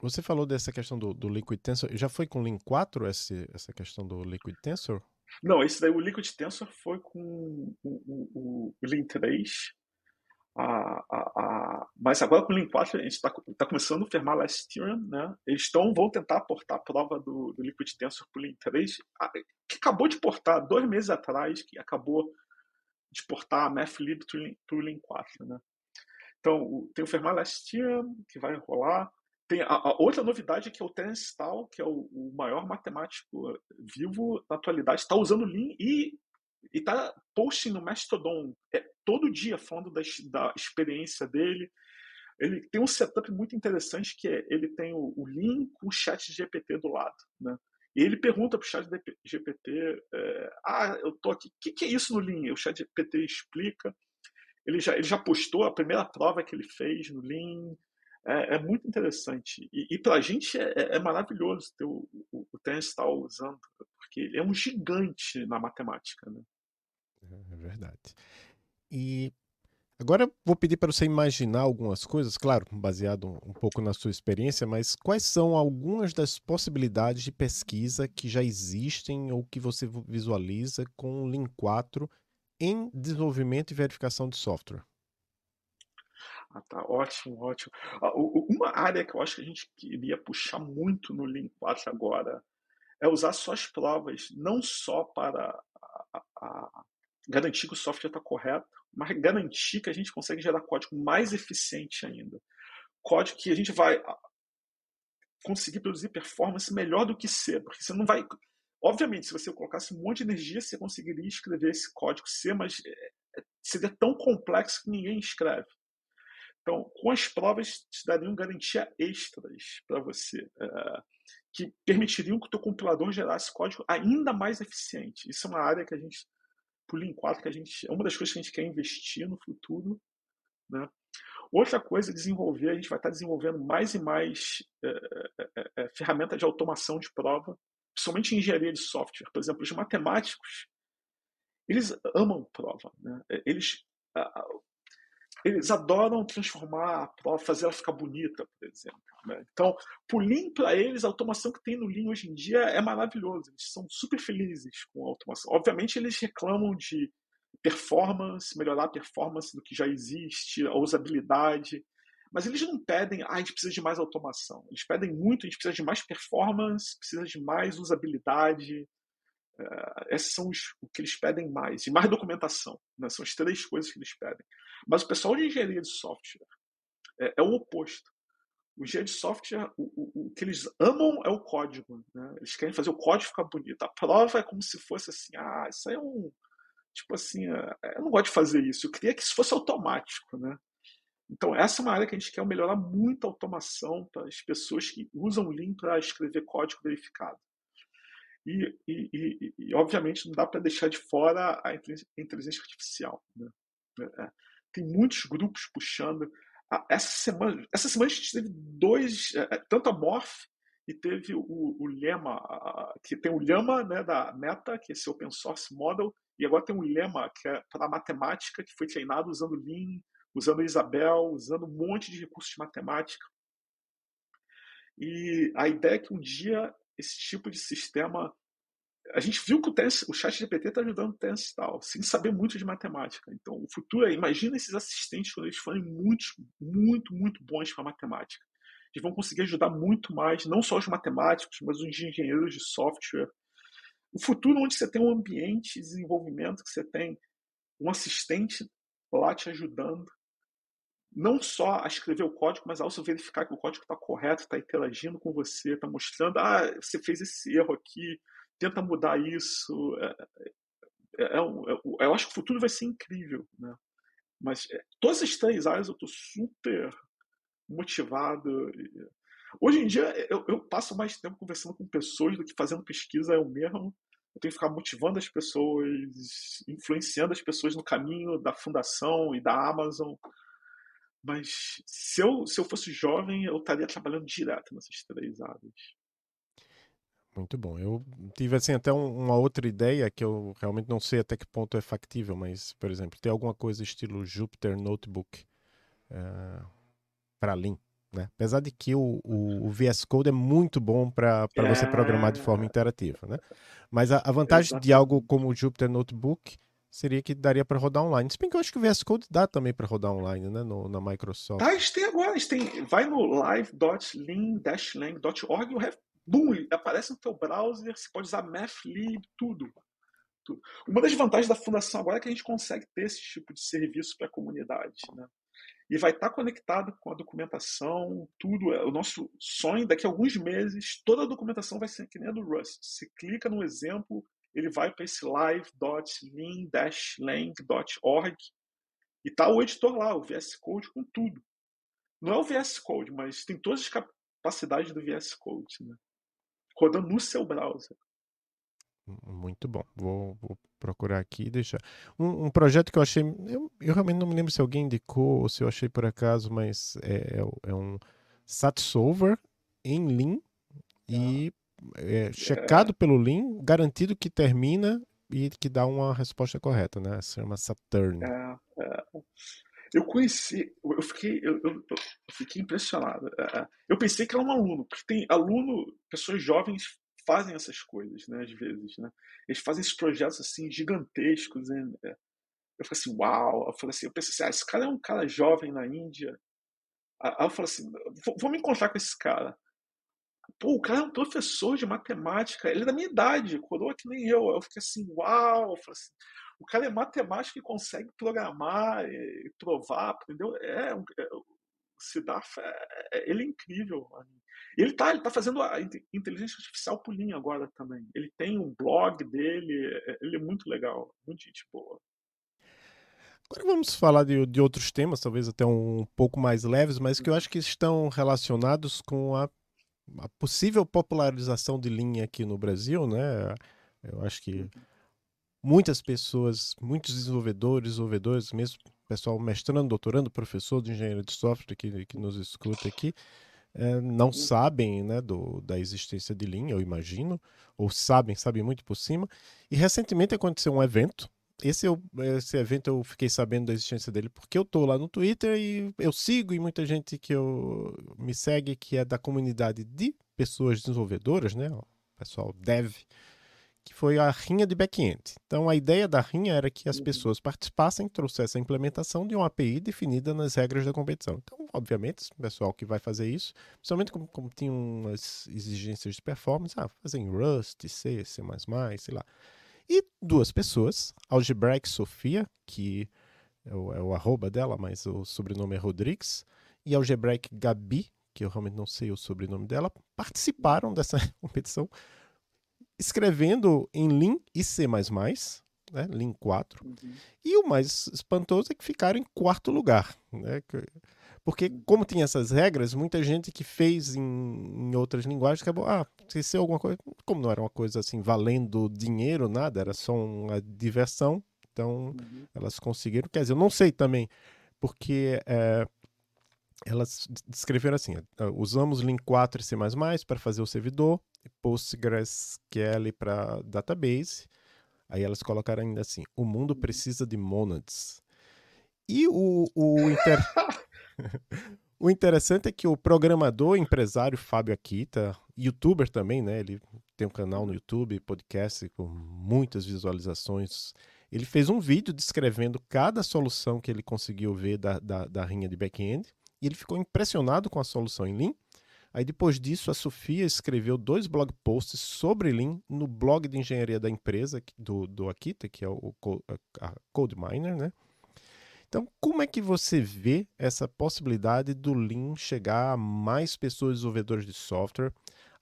você falou dessa questão do, do Liquid Tensor. Já foi com o Link 4 esse, essa questão do Liquid Tensor? Não, esse daí, o Liquid Tensor foi com o, o, o Link 3. A, a, a, mas agora com o Link 4 a gente está tá começando a firmar Last Theorem, né? Eles vão tentar portar a prova do, do Liquid Tensor para o Link 3, que acabou de portar dois meses atrás, que acabou de portar a MathLib para o Link 4, né? Então, tem o Fermat Last Theorem, que vai rolar. Tem a, a, outra novidade é que o Terence Tao, que é o, o maior matemático vivo da atualidade, está usando Lean e está posting no Mastodon é, todo dia falando da, da experiência dele. Ele tem um setup muito interessante que é ele tem o, o Lean com o chat GPT do lado, né? E ele pergunta para o chat GPT, é, ah, eu tô aqui, o que, que, é isso no Lean? O chat GPT explica. Ele já, ele já postou a primeira prova que ele fez no Lean, é, é muito interessante. E, e para a gente é, é, é, maravilhoso ter o, o, o Terence estar usando, porque ele é um gigante na matemática. Né? É, é verdade. E agora vou pedir para você imaginar algumas coisas, claro, baseado um pouco na sua experiência, mas quais são algumas das possibilidades de pesquisa que já existem ou que você visualiza com o Lean 4 em desenvolvimento e verificação de software? Ah, tá ótimo, ótimo. Uma área que eu acho que a gente queria puxar muito no Lean 4 agora é usar só as provas, não só para a, a garantir que o software está correto, mas garantir que a gente consegue gerar código mais eficiente ainda. Código que a gente vai ah, conseguir produzir performance melhor do que C, porque você não vai. Obviamente, se você colocasse um monte de energia, você conseguiria escrever esse código C, mas é, seria tão complexo que ninguém escreve. Então, com as provas, te dariam garantia extras para você, é, que permitiriam que o teu compilador gerasse código ainda mais eficiente. Isso é uma área que a gente, por Lean 4, que a gente, é uma das coisas que a gente quer investir no futuro. Né? Outra coisa é desenvolver, a gente vai estar desenvolvendo mais e mais é, é, ferramentas de automação de prova, principalmente em engenharia de software. Por exemplo, os matemáticos, eles amam prova. Né? Eles, eles adoram transformar a prova, fazer ela ficar bonita, por exemplo. Né? Então, por Lean, para eles, a automação que tem no Lean hoje em dia é maravilhosa. Eles são super felizes com a automação. Obviamente, eles reclamam de performance, melhorar a performance do que já existe, a usabilidade. Mas eles não pedem, ah, a gente precisa de mais automação. Eles pedem muito, a gente precisa de mais performance, precisa de mais usabilidade, Uh, esses são os, o que eles pedem mais. E mais documentação. Né? São as três coisas que eles pedem. Mas o pessoal de engenharia de software é, é o oposto. O engenharia de software, o, o, o, que eles amam é o código. Né? Eles querem fazer o código ficar bonito. A prova é como se fosse assim: ah, isso aí é um. Tipo assim, é, eu não gosto de fazer isso. Eu queria que isso fosse automático. Né? Então, essa é uma área que a gente quer melhorar muito a automação para as pessoas que usam o Lean para escrever código verificado. E, e, e, e, obviamente, não dá para deixar de fora a inteligência artificial. Né? É, é. tem muitos grupos puxando. Essa semana, essa semana a gente teve dois, é, tanto a Morph e teve o, o Lema, que tem o Lema né, da Meta, que é esse open source model, e agora tem o Lema, que é para matemática, que foi treinado usando Lean, usando Isabel, usando um monte de recursos de matemática. E a ideia é que um dia esse tipo de sistema. A gente viu que o, Tense, o chat GPT está ajudando o Tense tal, sem saber muito de matemática. Então, o futuro é, imagina esses assistentes quando eles forem muito, muito, muito bons para matemática. Eles vão conseguir ajudar muito mais, não só os matemáticos, mas os engenheiros de software. O futuro onde você tem um ambiente de desenvolvimento, que você tem um assistente lá te ajudando, não só a escrever o código, mas a você verificar que o código está correto, está interagindo com você, está mostrando, ah, você fez esse erro aqui, tenta mudar isso. É, é, é, é, eu acho que o futuro vai ser incrível, né? Mas é, todas as três áreas eu estou super motivado. Hoje em dia eu, eu, passo mais tempo conversando com pessoas do que fazendo pesquisa eu mesmo. Eu tenho que ficar motivando as pessoas, influenciando as pessoas no caminho da fundação e da Amazon mas se eu, se eu fosse jovem, eu estaria trabalhando direto nessas três áreas. Muito bom. Eu tive assim até um, uma outra ideia que eu realmente não sei até que ponto é factível, mas, por exemplo, tem alguma coisa estilo Jupyter Notebook uh, eh, para Lean. Né? Apesar de que o, o, o, VS Code é muito bom para é... você programar de forma interativa. Né? Mas a, a vantagem Exatamente. de algo como o Jupyter Notebook seria que daria para rodar online. Se bem que eu acho que o VS Code dá também para rodar online, né, no, na Microsoft. Tá, eles têm agora, eles têm, vai no live.lean-lang.org e o boom, aparece no teu browser, você pode usar Mathlib, tudo, tudo. Uma das vantagens da fundação agora é que a gente consegue ter esse tipo de serviço para a comunidade, né? E vai estar tá conectado com a documentação, tudo. É o nosso sonho, daqui a alguns meses, toda a documentação vai ser que nem a do Rust. Você clica no exemplo, ele vai para esse live.lean-lang.org e tá o editor lá, o VS Code com tudo. Não é o VS Code, mas tem todas as capacidades do VS Code, né? Rodando no seu browser. Muito bom. Vou, vou procurar aqui e deixar. Um, um, projeto que eu achei. Eu, eu, realmente não me lembro se alguém indicou ou se eu achei por acaso, mas é, é, é um SAT-Solver em Lean. E ah é, checado pelo Lean, garantido que termina e que dá uma resposta correta, né? Se chama Saturn. É, é. Eu conheci, eu fiquei, eu, eu, eu fiquei impressionado. É, é. Eu pensei que era um aluno, porque tem aluno, pessoas jovens fazem essas coisas, né? Às vezes, né? Eles fazem esses projetos assim gigantescos. Né? Eu falei assim, uau! Eu falei assim, eu pensei assim, ah, esse cara é um cara jovem na Índia. Aí eu falei assim, vou, me encontrar com esse cara. Pô, o cara é um professor de matemática, ele é da minha idade, coroa que nem eu. Eu fiquei assim, uau! Eu assim, o cara é matemático e consegue programar e provar, entendeu? É, é o Siddhartha, é, é, ele é incrível. Ele está ele tá fazendo a inteligência artificial por linha agora também. Ele tem um blog dele, é, ele é muito legal, muito gente boa. Agora vamos falar de, de outros temas, talvez até um pouco mais leves, mas que eu acho que estão relacionados com a a possível popularização de linha aqui no Brasil, né? Eu acho que muitas pessoas, muitos desenvolvedores, desenvolvedores, mesmo pessoal mestrando, doutorando, professor de engenharia de software que, que nos escuta aqui, é, não sabem né, do, da existência de linha, eu imagino, ou sabem, sabem muito por cima. E recentemente aconteceu um evento esse, eu, esse evento eu fiquei sabendo da existência dele porque eu tô lá no Twitter e eu sigo e muita gente que eu me segue que é da comunidade de pessoas desenvolvedoras, né? O pessoal dev, que foi a rinha de back-end. Então a ideia da rinha era que as uhum. pessoas participassem, trouxessem a implementação de uma API definida nas regras da competição. Então, obviamente, o pessoal que vai fazer isso, principalmente como, como tinha umas exigências de performance, ah, fazer em Rust, C, C++, sei lá e duas pessoas, Algebraic Sofia, que é o, é o arroba dela, mas o sobrenome é Rodrigues, e Algebraic Gabi, que eu realmente não sei o sobrenome dela, participaram dessa competição escrevendo em Lean e C++, né, Lean 4. Uhum. E o mais espantoso é que ficaram em quarto lugar. Né? Porque, como tinha essas regras, muita gente que fez em, em outras linguagens acabou, ah, esqueceu alguma coisa. Como não era uma coisa assim, valendo dinheiro, nada, era só uma diversão. Então, uhum. elas conseguiram. Quer dizer, eu não sei também, porque é, elas descreveram assim: usamos Link 4 e C para fazer o servidor, PostgreSQL para database. Aí elas colocaram ainda assim: o mundo uhum. precisa de monads. E o, o, inter... o interessante é que o programador empresário Fábio Akita, youtuber também, né? Ele tem um canal no YouTube, podcast com muitas visualizações. Ele fez um vídeo descrevendo cada solução que ele conseguiu ver da, da, da rinha de back-end. E ele ficou impressionado com a solução em Lean. Aí depois disso, a Sofia escreveu dois blog posts sobre Lean no blog de engenharia da empresa do, do Akita, que é o, a CodeMiner, né? Então, como é que você vê essa possibilidade do Lean chegar a mais pessoas desenvolvedores de software,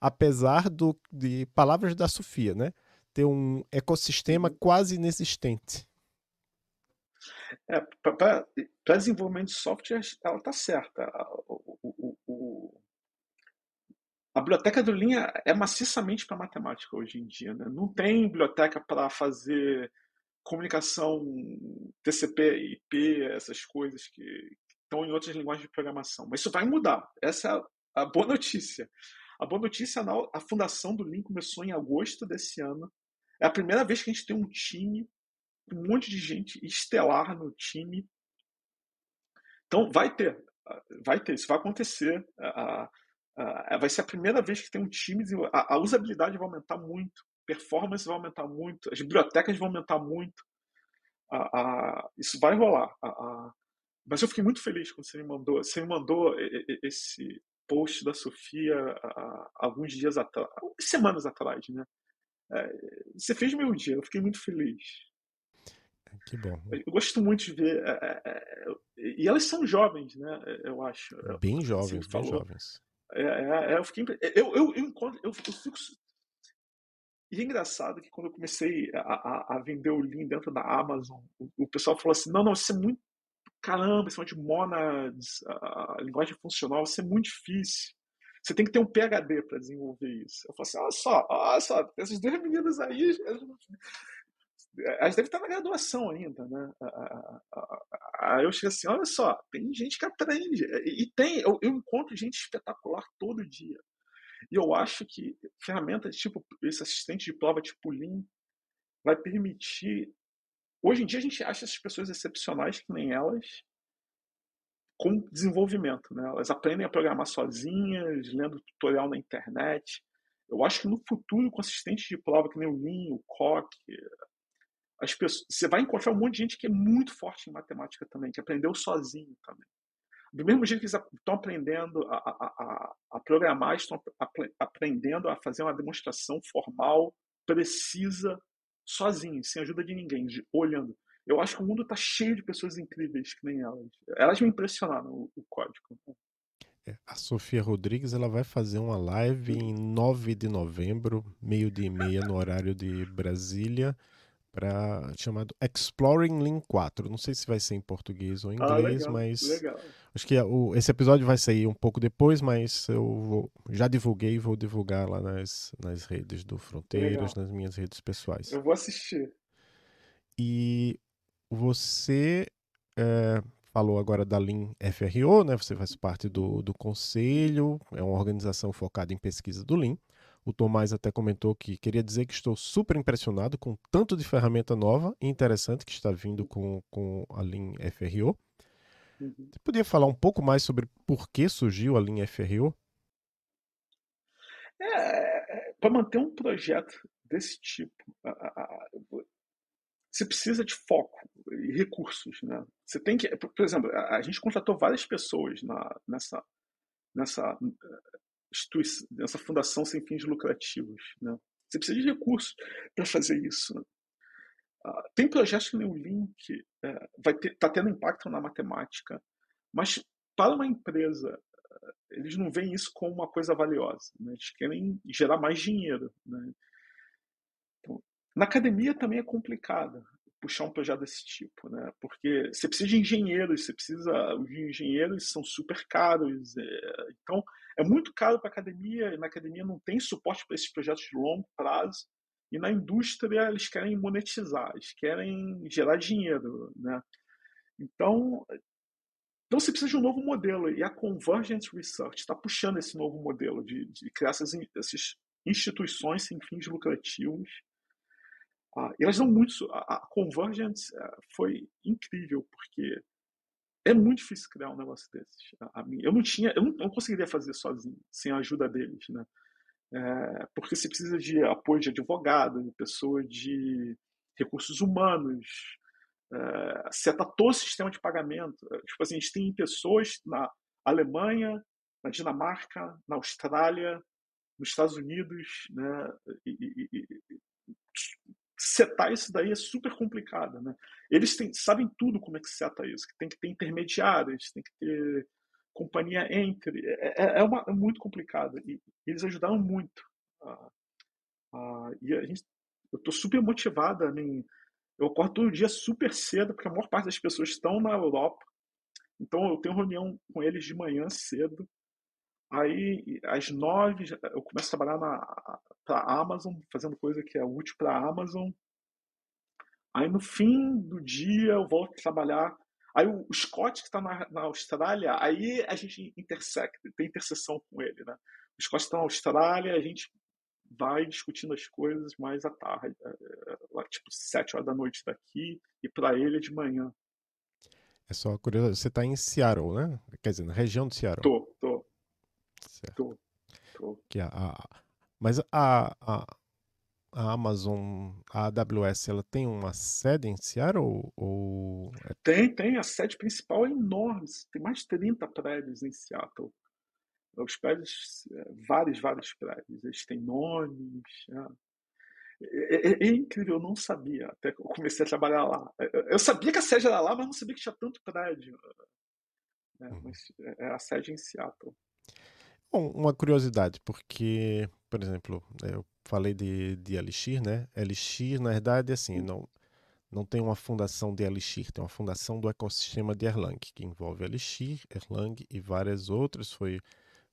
apesar do, de palavras da Sofia, né? Ter um ecossistema uhum. quase inexistente. É, para desenvolvimento de software, ela está certa. O, o, o, a biblioteca do Lean é maciçamente para matemática hoje em dia. Né? Não tem biblioteca para fazer comunicação TCP, IP, essas coisas que estão em outras linguagens de programação. Mas isso vai mudar. Essa é a, a boa notícia. A boa notícia é a fundação do Lean começou em agosto desse ano. É a primeira vez que a gente tem um time, um monte de gente estelar no time. Então vai ter, vai ter, isso vai acontecer. Vai ser a primeira vez que tem um time, a usabilidade vai aumentar muito performance vai aumentar muito, as bibliotecas vão aumentar muito. A, a, isso vai rolar. A, mas eu fiquei muito feliz quando você me mandou. Você me mandou esse post da Sofia alguns dias atrás, semanas atrás, né? É, você fez meu dia, eu fiquei muito feliz. Que bom. Eu gosto muito de ver. É, é, é e elas são jovens, né? Eu acho. Bem jovens, bem jovens. É, é, é, eu fiquei. Eu, eu, encontro, eu, eu fico e é engraçado que quando eu comecei a, a, a vender o Lean dentro da Amazon, o, o, pessoal falou assim: não, não, isso é muito. Caramba, esse monte de monads, a, a linguagem funcional, isso é muito difícil. Você tem que ter um PhD para desenvolver isso. Eu falei assim: olha só, olha só, essas duas meninas aí, elas devem estar na graduação ainda, né? Aí eu chego assim: olha só, tem gente que aprende. E tem, eu, eu encontro gente espetacular todo dia. E eu acho que ferramentas tipo esse assistente de prova tipo Lean vai permitir. Hoje em dia a gente acha essas pessoas excepcionais que nem elas com desenvolvimento, né? Elas aprendem a programar sozinhas, lendo tutorial na internet. Eu acho que no futuro, com assistentes de prova que nem o Lean, o Coq, as pessoas, você vai encontrar um monte de gente que é muito forte em matemática também, que aprendeu sozinho também do mesmo jeito que eles estão aprendendo a, a, a programar, estão aprendendo a fazer uma demonstração formal, precisa, sozinhos, sem ajuda de ninguém, de, olhando. Eu acho que o mundo está cheio de pessoas incríveis que nem elas. Elas me impressionaram o, o código. É, a Sofia Rodrigues ela vai fazer uma live em 9 de novembro, meio dia e meia, no horário de Brasília para chamado Exploring Lean 4. Não sei se vai ser em português ou em ah, inglês, legal, mas legal. acho que o, esse episódio vai sair um pouco depois, mas eu vou, já divulguei e vou divulgar lá nas, nas redes do Fronteiras, legal. nas minhas redes pessoais. Eu vou assistir. E você é, falou agora da Lean FRO, né? Você faz parte do, do conselho, é uma organização focada em pesquisa do Lean. O Tomás até comentou que queria dizer que estou super impressionado com tanto de ferramenta nova e interessante que está vindo com, com a Lean FRO. Uhum. Você podia falar um pouco mais sobre por que surgiu a Lean FRO? É, para manter um projeto desse tipo, você precisa de foco e recursos, né? Você tem que, por exemplo, a gente contratou várias pessoas na, nessa nessa essa fundação sem fins lucrativos. Né? Você precisa de recursos para fazer isso. Né? Uh, tem projetos que o Link é, vai está tendo impacto na matemática, mas para uma empresa eles não veem isso como uma coisa valiosa. Né? Eles querem gerar mais dinheiro. Né? Então, na academia também é complicado, puxar um projeto desse tipo, né? Porque você precisa de engenheiros, você precisa, os engenheiros são super caros, é, então é muito caro para a academia, e na academia não tem suporte para esses projetos de longo prazo, e na indústria eles querem monetizar, eles querem gerar dinheiro, né? Então, então você precisa de um novo modelo, e a Convergent Research está puxando esse novo modelo de, de criar essas, essas instituições sem fins lucrativos, ah, e elas dão muito. A, a Convergence eh, foi incrível, porque é muito difícil criar um negócio desses. A, a eu não tinha, eu não, não, conseguiria fazer sozinho, sem a ajuda deles, né? É, porque você precisa de apoio de advogado, de pessoa de recursos humanos, é, seta todo o sistema de pagamento. Eh, tipo assim, a gente tem pessoas na Alemanha, na Dinamarca, na Austrália, nos Estados Unidos, né? E, e, e, setar isso daí é super complicado, né? Eles têm, sabem tudo como é que seta isso, que tem que ter intermediários, tem que ter companhia entre, é, é, é, uma, é muito complicado e eles ajudaram muito. Uh, uh, e a gente, eu estou super motivada, em, eu acordo todo dia super cedo porque a maior parte das pessoas estão na Europa, então eu tenho reunião com eles de manhã cedo. Aí, às nove, eu começo a trabalhar para a Amazon, fazendo coisa que é útil para a Amazon. Aí, no fim do dia, eu volto a trabalhar. Aí, o Scott, que está na, na, Austrália, aí a gente intersecta, tem interseção com ele, né? O Scott está na Austrália, a gente vai discutindo as coisas mais à tarde, é, é, lá, tipo, sete horas da noite daqui, e para ele é de manhã. É só curioso, você está em Seattle, né? Quer dizer, na região de Seattle. Tô. Certo. Tô, tô. Que a, a, mas a, a, a Amazon, a AWS, ela tem uma sede em Seattle? Ou... É tem, tem. A sede principal é enorme. Tem mais de 30 prédios em Seattle. Os prédios, é, vários, vários prédios. Eles têm nomes. É. É, é, é, incrível, eu não sabia até que eu comecei a trabalhar lá. Eu sabia que a sede era lá, mas não sabia que tinha tanto prédio. É, uhum. mas é a sede em Seattle. Bom, uma curiosidade, porque, por exemplo, eu falei de, de Elixir, né? Elixir, na verdade, assim, não, não tem uma fundação de Elixir, tem uma fundação do ecossistema de Erlang, que envolve Elixir, Erlang e várias outras. Foi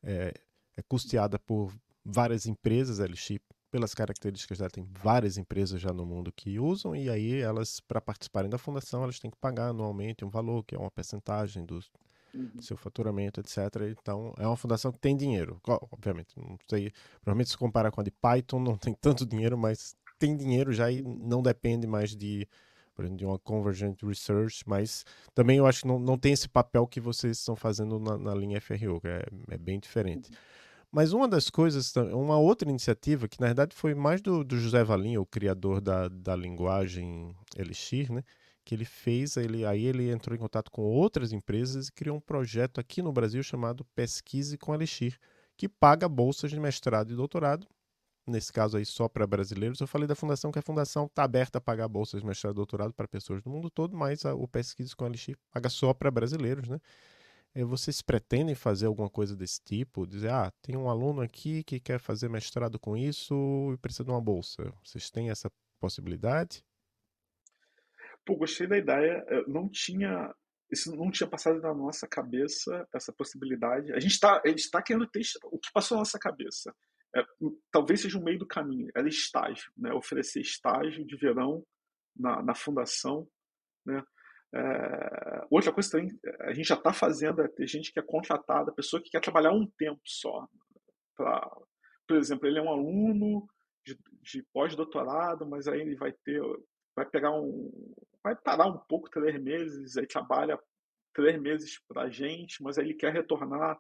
é, é custeada por várias empresas, Elixir, pelas características dela, tem várias empresas já no mundo que usam, e aí elas, para participarem da fundação, elas têm que pagar anualmente um valor, que é uma percentagem dos uhum. seu faturamento, etc. Então, é uma fundação que tem dinheiro. Obviamente, não sei, provavelmente se comparar com a de Python, não tem tanto dinheiro, mas tem dinheiro já e não depende mais de, por exemplo, de uma Convergent Research, mas também eu acho que não, não tem esse papel que vocês estão fazendo na, na linha FRO, que é, é bem diferente. Uhum. Mas uma das coisas, uma outra iniciativa, que na verdade foi mais do, do José Valim, o criador da, da linguagem Elixir, né? Que ele fez, ele, aí ele entrou em contato com outras empresas e criou um projeto aqui no Brasil chamado Pesquise com Elixir, que paga bolsas de mestrado e doutorado, nesse caso aí só para brasileiros. Eu falei da fundação que a fundação está aberta a pagar bolsas de mestrado e doutorado para pessoas do mundo todo, mas a, o Pesquise com Elixir paga só para brasileiros, né? E vocês pretendem fazer alguma coisa desse tipo? Dizer, ah, tem um aluno aqui que quer fazer mestrado com isso e precisa de uma bolsa. Vocês têm essa possibilidade? Pô, gostei da ideia. Eu não tinha. Isso não tinha passado na nossa cabeça, essa possibilidade. A gente está tá querendo ter. O que passou na nossa cabeça? É, talvez seja um meio do caminho. Era estágio, né? Oferecer estágio de verão na, na fundação, né? É, outra coisa também, a gente já está fazendo é ter gente que é contratada, pessoa que quer trabalhar um tempo só. Pra, por exemplo, ele é um aluno de, de pós-doutorado, mas aí ele vai ter vai pegar um. Vai parar um pouco três meses, aí trabalha três meses para a gente, mas aí ele quer retornar,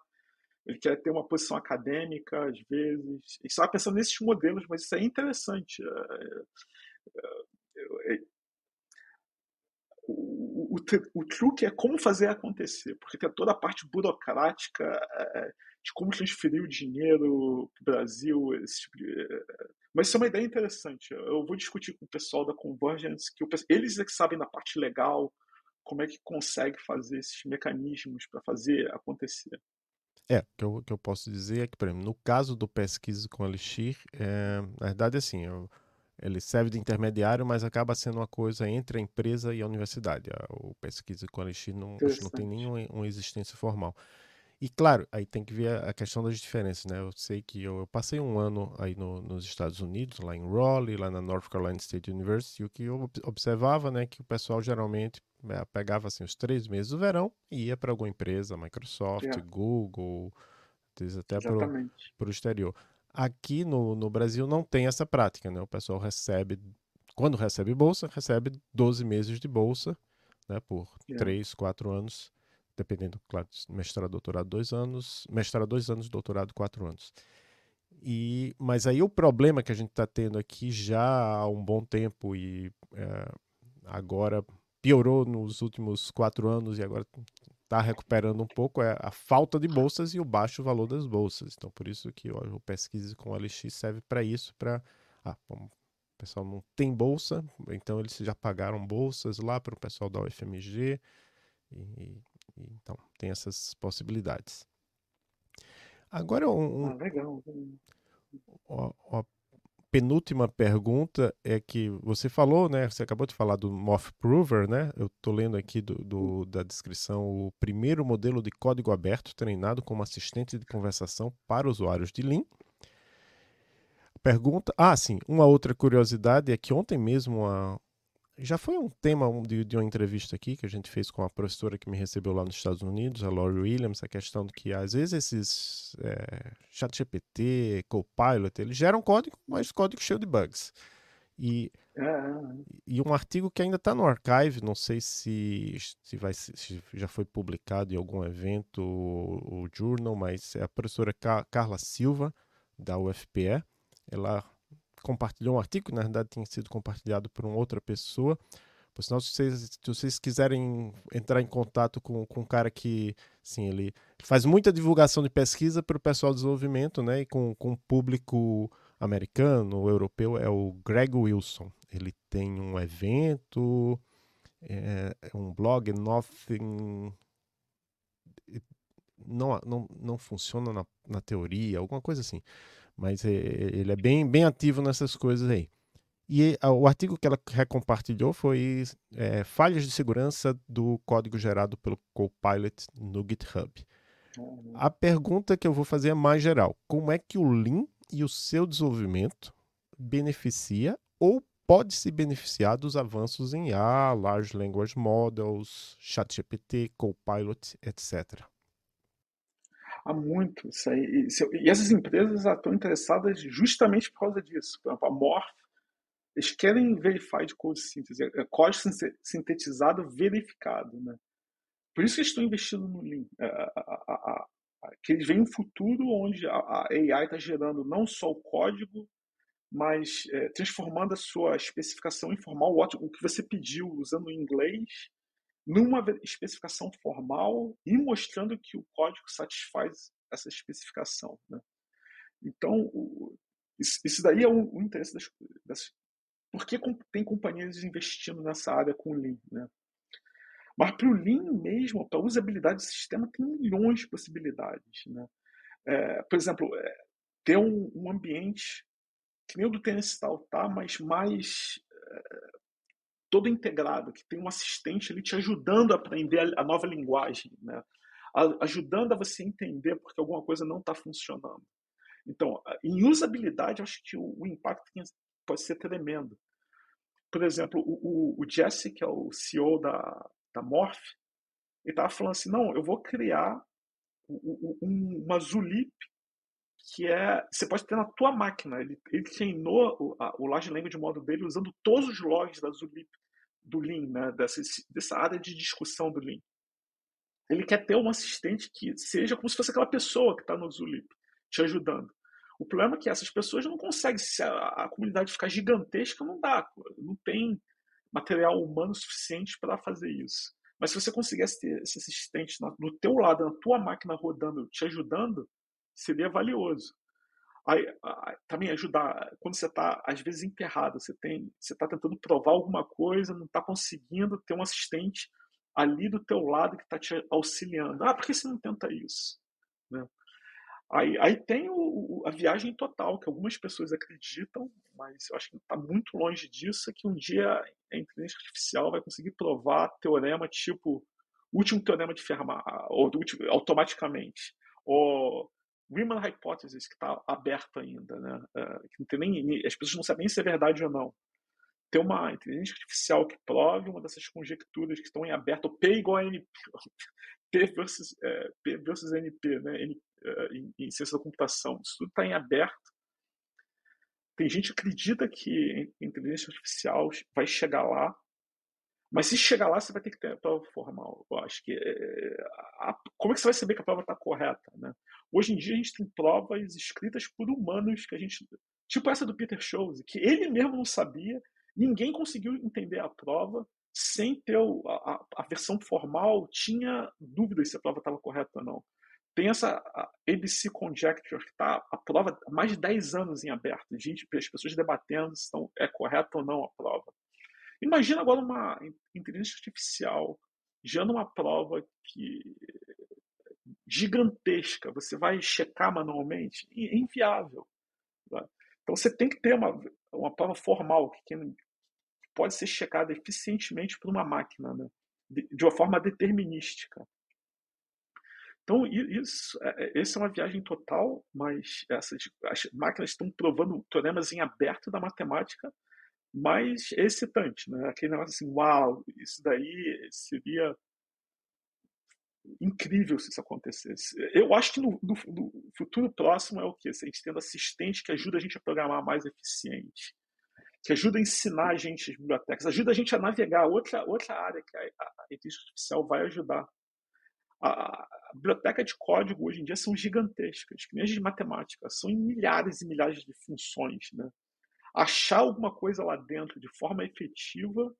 ele quer ter uma posição acadêmica, às vezes. Gente estava pensando nesses modelos, mas isso é interessante. É, é, é, o, o, o, truque é como fazer acontecer, porque tem toda a parte burocrática de como transferir o dinheiro para o Brasil, tipo de, mas isso é uma ideia interessante. Eu vou discutir com o pessoal da Convergence, que eles é que sabem da parte legal, como é que consegue fazer esses mecanismos para fazer acontecer. É, o que eu, que eu posso dizer é que, por exemplo, no caso do pesquisa com Elixir, é, na verdade, assim, eu, ele serve de intermediário, mas acaba sendo uma coisa entre a empresa e a universidade. O pesquisa com a Alexi não, não tem nenhuma existência formal. E claro, aí tem que ver a questão das diferenças, né? Eu sei que eu, eu passei um ano aí no, nos Estados Unidos, lá em Raleigh, lá na North Carolina State University, e o que eu observava, né, que o pessoal geralmente né, pegava assim os três meses do verão e ia para alguma empresa, Microsoft, yeah. Google, até para o exterior. Aqui no, no Brasil não tem essa prática, né? O pessoal recebe, quando recebe bolsa, recebe 12 meses de bolsa, né? Por yeah. 3, 4 anos, dependendo, claro, mestrado, doutorado, dois anos, mestrado, dois anos, doutorado, quatro anos. E, mas aí o problema que a gente está tendo aqui já há um bom tempo e é, agora piorou nos últimos quatro anos e agora está recuperando um pouco é a falta de bolsas e o baixo valor das bolsas. Então, por isso que ó, o pesquise com o LX serve para isso, para ah, o pessoal não tem bolsa, então eles já pagaram bolsas lá para o pessoal da UFMG e, então tem essas possibilidades. Agora um, ah, penúltima pergunta é que você falou, né? Você acabou de falar do Moth Prover, né? Eu estou lendo aqui do, do, da descrição o primeiro modelo de código aberto treinado como assistente de conversação para usuários de Lean. Pergunta. Ah, sim. Uma outra curiosidade é que ontem mesmo a, já foi um tema de, de, uma entrevista aqui que a gente fez com a professora que me recebeu lá nos Estados Unidos, a Laurie Williams, a questão de que às vezes esses é, ChatGPT, Copilot, eles geram código, mas código cheio de bugs. E, é. e um artigo que ainda está no archive, não sei se, se, vai, se já foi publicado em algum evento ou journal, mas é a professora Carla Silva, da UFPE. Ela compartilhou um artigo, na verdade tinha sido compartilhado por uma outra pessoa. Por sinal, se vocês, se vocês quiserem entrar em contato com, com um cara que, sim, ele faz muita divulgação de pesquisa para o pessoal de desenvolvimento, né, e com, com o público americano, europeu, é o Greg Wilson. Ele tem um evento, é, é um blog, Nothing... Não, não, não funciona na, na teoria, alguma coisa assim mas é, ele é bem, bem ativo nessas coisas aí. E o artigo que ela recompartilhou foi é, falhas de segurança do código gerado pelo Copilot no GitHub. Uhum. A pergunta que eu vou fazer é mais geral: como é que o Lean e o seu desenvolvimento beneficia ou pode se beneficiar dos avanços em IA, Large Language Models, ChatGPT, Copilot, etc há muito isso aí. E, essas empresas estão interessadas justamente por causa disso. Por exemplo, a Morph, eles querem Verified Code Synthesis, é, é código sintetizado verificado. Né? Por isso que eles estão investindo no Lean. É, a, a, a, que eles veem um futuro onde a, AI está gerando não só o código, mas é, transformando a sua especificação informal, o que você pediu usando o inglês, numa especificação formal e mostrando que o código satisfaz essa especificação. Né? Então, o, isso, daí é o, o interesse das, das. Por que tem companhias investindo nessa área com o Lean? Né? Mas para o Lean mesmo, para a usabilidade do sistema, tem milhões de possibilidades. Né? É, por exemplo, é, ter um, um, ambiente que nem o do Tennessee Tal, tá? mas mais é, todo integrado, que tem um assistente ali te ajudando a aprender a, nova linguagem, né? ajudando a você entender porque alguma coisa não está funcionando. Então, em usabilidade, acho que o, impacto pode ser tremendo. Por exemplo, o, o, Jesse, que é o CEO da, da Morph, ele estava falando assim, não, eu vou criar um, uma Zulip que é você pode ter na tua máquina. Ele, ele treinou o, a, o Large Language Model dele usando todos os logs da Zulip do Lean, né? dessa, dessa área de discussão do Lean. Ele quer ter um assistente que seja como se fosse aquela pessoa que está no Zulip, te ajudando. O problema é que essas pessoas não conseguem, se a, a comunidade ficar gigantesca, não dá, não tem material humano suficiente para fazer isso. Mas se você conseguisse ter esse assistente no teu lado, na tua máquina rodando, te ajudando, seria valioso. Também ajudar quando você está às vezes enterrado, você tem, você está tentando provar alguma coisa, não está conseguindo ter um assistente ali do teu lado que está te auxiliando. Ah, por que você não tenta isso? Né? Aí, aí tem o, a viagem total, que algumas pessoas acreditam, mas eu acho que está muito longe disso, é que um dia a inteligência artificial vai conseguir provar teorema tipo último teorema de Fermat, ou último, automaticamente, ou Riemann Hypothesis, que está aberto ainda, né? Uh, que nem, as pessoas não sabem se é verdade ou não. Ter uma inteligência artificial que prove uma dessas conjecturas que estão em aberto, P igual a NP, P versus, é, P versus NP, né? N, uh, em, em, ciência da computação. Isso tudo está em aberto. Tem gente que acredita que a inteligência artificial vai chegar lá mas se chegar lá, você vai ter que ter a prova formal. Eu acho que. É, a, como é que você vai saber que a prova está correta? Né? Hoje em dia, a gente tem provas escritas por humanos que a gente. Tipo essa do Peter Schulze, que ele mesmo não sabia, ninguém conseguiu entender a prova sem ter o, a, a, versão formal, tinha dúvidas se a prova estava correta ou não. Tem essa ABC Conjecture, que está a prova há mais de 10 anos em aberto. Gente, as pessoas debatendo se é correta ou não a prova. Imagina agora uma inteligência artificial gerando uma prova que gigantesca, você vai checar manualmente, é inviável. Tá? Então você tem que ter uma, uma prova formal que pode ser checada eficientemente por uma máquina, né? de, de, uma forma determinística. Então, isso, é, é, essa é uma viagem total, mas essas, as máquinas estão provando teoremas em aberto da matemática mais excitante, né? Aquele negócio assim, uau, isso daí seria incrível se isso acontecesse. Eu acho que no, no, no futuro próximo é o que? Se a gente tendo assistente que ajuda a gente a programar mais eficiente, que ajuda a ensinar a gente as bibliotecas, ajuda a gente a navegar outra, outra área que a, a inteligência artificial vai ajudar. A, a, biblioteca de código hoje em dia são gigantescas, que nem as de matemática, são em milhares e milhares de funções, né? Achar alguma coisa lá dentro de forma efetiva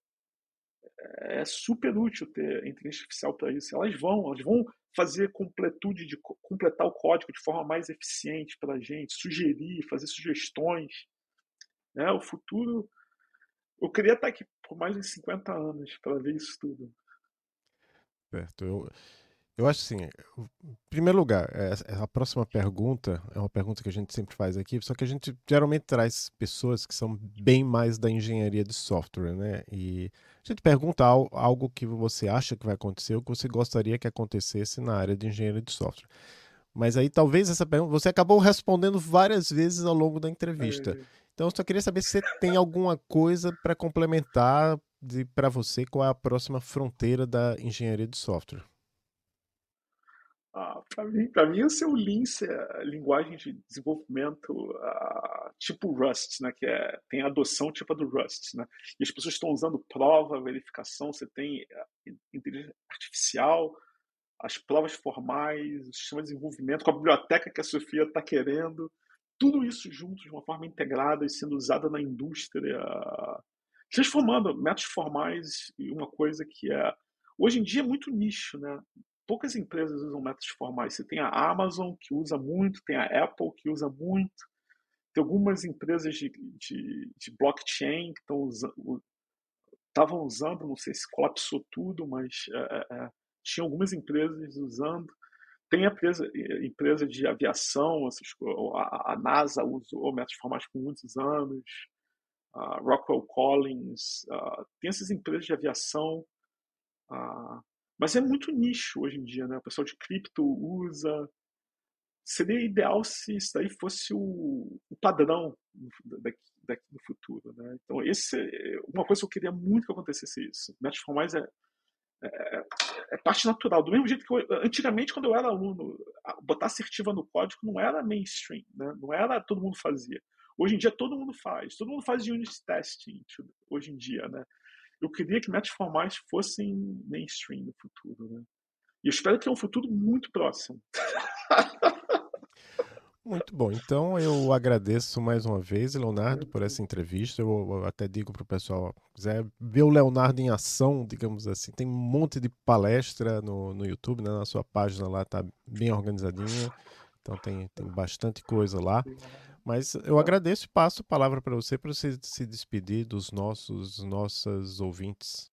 é super útil ter inteligência artificial para isso. Elas vão, elas vão fazer completude de completar o código de forma mais eficiente para a gente, sugerir, fazer sugestões. Né? O futuro, eu queria estar aqui por mais de 50 anos para ver isso tudo. Certo. Eu, eu acho assim, em primeiro lugar, é, é, a próxima pergunta é uma pergunta que a gente sempre faz aqui, só que a gente geralmente traz pessoas que são bem mais da engenharia de software, né? E a gente pergunta algo que você acha que vai acontecer ou que você gostaria que acontecesse na área de engenharia de software. Mas aí talvez essa pergunta você acabou respondendo várias vezes ao longo da entrevista. Então eu só queria saber se você tem alguma coisa para complementar para você qual é a próxima fronteira da engenharia de software. Ah, para mim, para mim, é o Lince, a linguagem de desenvolvimento uh, tipo Rust, né? Que é, tem adoção tipo a do Rust, né? E as pessoas estão usando prova, verificação, você tem uh, inteligência artificial, as provas formais, o sistema de desenvolvimento, com a biblioteca que a Sofia está querendo, tudo isso junto de uma forma integrada e sendo usada na indústria, transformando métodos formais em uma coisa que é hoje em dia é muito nicho, né? Poucas empresas usam métodos formais. Você tem a Amazon, que usa muito, tem a Apple, que usa muito, tem algumas empresas de, de, de blockchain que estão usando, estavam usando, não sei se colapsou tudo, mas é, é, é tinha algumas empresas usando. Tem a empresa, empresa de aviação, a, a NASA usou métodos formais por muitos anos, a Rockwell Collins, tem essas empresas de aviação, mas é muito nicho hoje em dia, né? O pessoal de cripto usa. Seria ideal se isso daí fosse o, o padrão daqui, daqui no futuro, né? Então, esse é uma coisa que eu queria muito que acontecesse isso. Métodos formais é, é, é, parte natural. Do mesmo jeito que eu, antigamente, quando eu era aluno, botar assertiva no código não era mainstream, né? Não era todo mundo fazia. Hoje em dia todo mundo faz. Todo mundo faz unit testing hoje em dia, né? Eu queria que métodos formais fossem mainstream no futuro, né? E eu espero que é um futuro muito próximo. Muito bom. Então eu agradeço mais uma vez, Leonardo, por essa entrevista. Eu até digo para o pessoal, quiser ver o Leonardo em ação, digamos assim, tem um monte de palestra no, no YouTube, né? na sua página lá está bem organizadinha. Então tem, tem bastante coisa lá. Mas eu agradeço e passo a palavra para você para você se despedir dos nossos nossas ouvintes.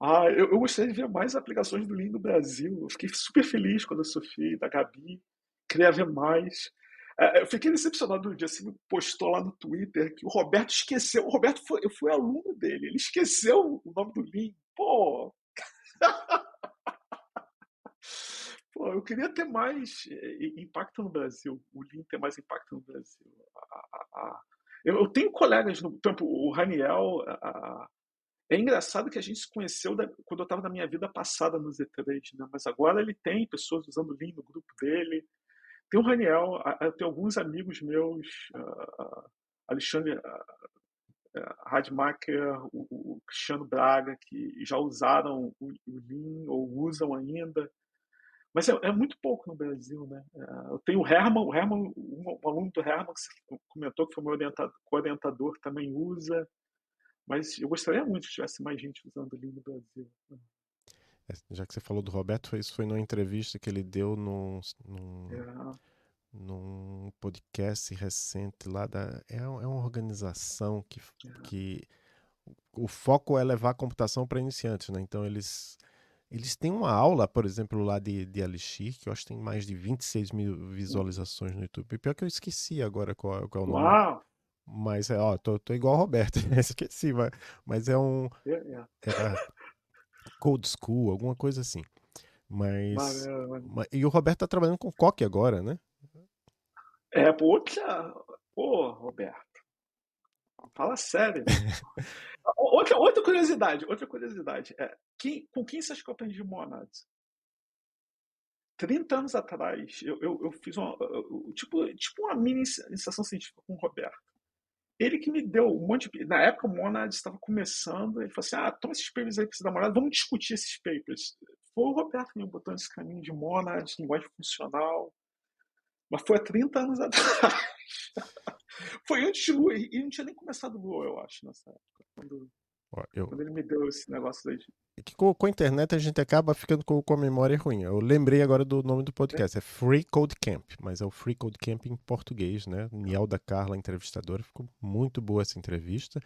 Ah, eu, eu gostaria de ver mais aplicações do Lean no Brasil. Eu fiquei super feliz quando a Sofia e a Gabi queria ver mais. É, eu fiquei decepcionado no dia assim, postou lá no Twitter que o Roberto esqueceu. O Roberto foi, eu fui aluno dele, ele esqueceu o nome do Lean. Pô! Pô, eu queria ter mais eh, impacto no Brasil, o Lean ter mais impacto no Brasil. Eu tenho colegas, no, exemplo, o Raniel. É engraçado que a gente se conheceu quando eu estava na minha vida passada no Z3, né? mas agora ele tem pessoas usando Lean no grupo dele. Tem o Raniel, tenho alguns amigos meus, Alexandre Radmacher, o Cristiano Braga, que já usaram o Lean ou usam ainda. Mas é, é, muito pouco no Brasil, né? É, eu tenho o Herman, o Herman, um, um aluno do Herman que você comentou que foi meu orientador, orientador também usa, mas eu gostaria muito que tivesse mais gente usando ali no Brasil. Né? É, já que você falou do Roberto, isso foi numa entrevista que ele deu num, num, é. num podcast recente lá da. É, é uma organização que, é. que o foco é levar a computação para iniciantes, né? Então eles eles têm uma aula, por exemplo, lá de, de Alixir, que eu acho que tem mais de 26 mil visualizações no YouTube. Pior que eu esqueci agora qual, qual é o nome. Uau! Mas é, ó, tô, tô igual o Roberto, esqueci, mas, mas é um. É, Code School, alguma coisa assim. Mas. mas e o Roberto tá trabalhando com Coque agora, né? É, poxa. Pô, Roberto. Fala sério. outra, outra curiosidade, outra curiosidade. É, quem, com quem você acha que eu aprendi Monads? 30 anos atrás, eu, eu, eu fiz uma, tipo, tipo uma mini iniciação científica com o Roberto. Ele que me deu um monte de. Na época, o Monads estava começando, ele falou assim: ah, toma esses papers aí pra você dar uma olhada, vamos discutir esses papers. Foi o Roberto que me botou nesse caminho de Monads, linguagem funcional. Mas foi há 30 anos atrás. Foi antes de Lua, e não tinha nem começado Lua, eu acho, nessa época. Quando, eu... quando ele me deu esse negócio aí. Que com, com, a internet a gente acaba ficando com, com a memória ruim. Eu lembrei agora do nome do podcast, é, é Free Code Camp, mas é o Free Code Camp em português, né? Niel da Carla, entrevistadora, ficou muito boa essa entrevista.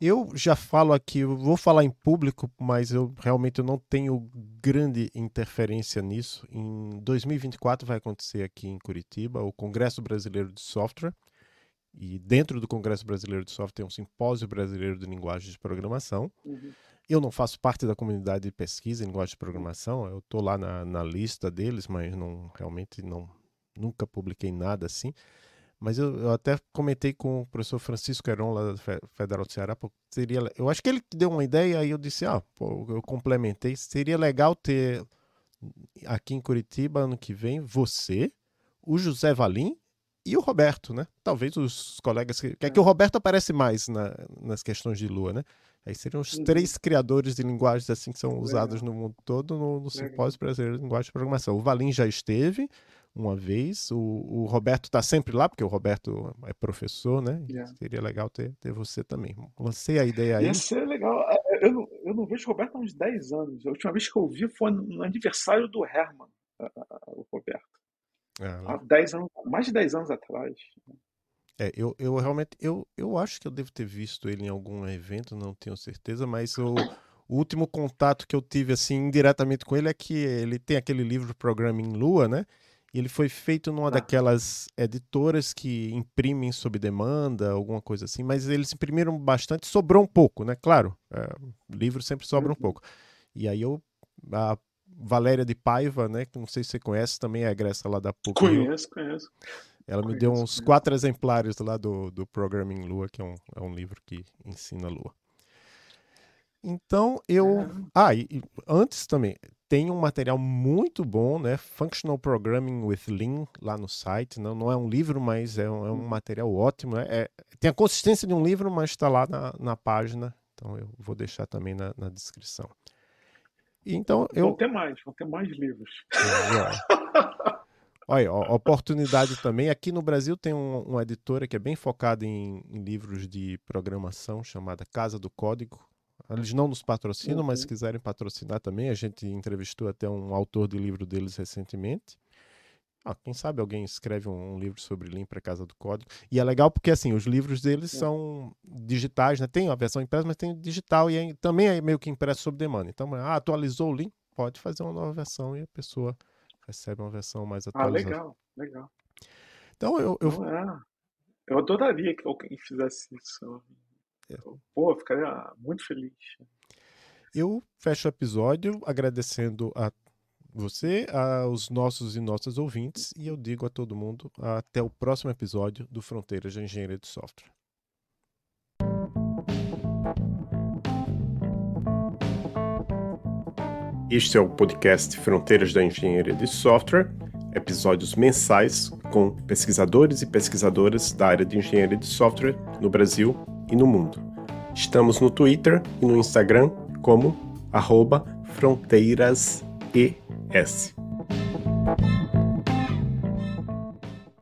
Eu já falo aqui, vou falar em público, mas eu realmente não tenho grande interferência nisso. Em 2024 vai acontecer aqui em Curitiba o Congresso Brasileiro de Software. E dentro do Congresso Brasileiro de Software tem um simpósio brasileiro de linguagens de programação. Uhum. Eu não faço parte da comunidade de pesquisa em linguagem de programação, eu estou lá na, na, lista deles, mas não realmente não nunca publiquei nada assim. Mas eu, eu até comentei com o professor Francisco Heron, lá da Federal do Ceará, porque seria, eu acho que ele deu uma ideia, aí eu disse, ah, pô, eu complementei, seria legal ter aqui em Curitiba ano que vem você, o José Valim e o Roberto, né? Talvez os colegas que, que é que o Roberto aparece mais na, nas questões de Lua, né? Aí seriam os uhum. três criadores de linguagens assim que são usados no mundo todo no, no Simpósio Brasileiro de Linguagem de Programação. O Valim já esteve uma vez, o, o Roberto está sempre lá, porque o Roberto é professor, né? Yeah. Seria legal ter, ter você também. Lancei a ideia aí. Ia ser legal. É, é, eu não, eu não vejo o Roberto há uns 10 anos. A última vez que eu vi foi no aniversário do Herman, o Roberto. É, Há 10 anos, mais de 10 anos atrás. É, eu, eu realmente, eu, eu acho que eu devo ter visto ele em algum evento, não tenho certeza, mas o, o último contato que eu tive, assim, indiretamente com ele é que ele tem aquele livro Programming Lua, né? E ele foi feito numa ah. daquelas editoras que imprimem sob demanda, alguma coisa assim, mas eles imprimiram bastante, sobrou um pouco, né? Claro, é, livro sempre sobra um uhum. pouco. E aí eu, a Valéria de Paiva, né? Que não sei se você conhece, também é egressa lá da PUC. Conheço, conheço. Ela me deu uns quatro exemplares lá do, do Programming Lua, que é um, é um livro que ensina Lua. Então eu. É. Ah, e, e, antes também, tem um material muito bom, né? Functional Programming with Lean lá no site. Não, não é um livro, mas é um, é um hum. material ótimo. Né? É, tem a consistência de um livro, mas está lá na, na página. Então eu vou deixar também na, na descrição. Então eu. Vão ter mais, vão ter mais livros. Olha, oportunidade também. Aqui no Brasil tem um, uma editora que é bem focada em, em, livros de programação, chamada Casa do Código. Eles não nos patrocinam, uhum. mas se quiserem patrocinar também, a gente entrevistou até um autor de livro deles recentemente. Ah, quem sabe alguém escreve um, um livro sobre Lean para Casa do Código. E é legal porque assim, os livros deles são digitais, né? Tem a versão impressa, mas tem digital e é, também é meio que impresso sob demanda. Então, ah, atualizou o Lean, pode fazer uma nova versão e a pessoa recebe uma versão mais Ah, atualizada. legal, legal. Então eu, eu Não é. Eu adoraria que alguém fizesse isso. É. Pô, eu ficaria muito feliz. Eu fecho o episódio agradecendo a você, aos nossos e nossas ouvintes, e eu digo a todo mundo até o próximo episódio do Fronteiras da Engenharia de Software. Este é o podcast Fronteiras da Engenharia de Software, episódios mensais com pesquisadores e pesquisadoras da área de engenharia de software no Brasil e no mundo. Estamos no Twitter e no Instagram como fronteirasES.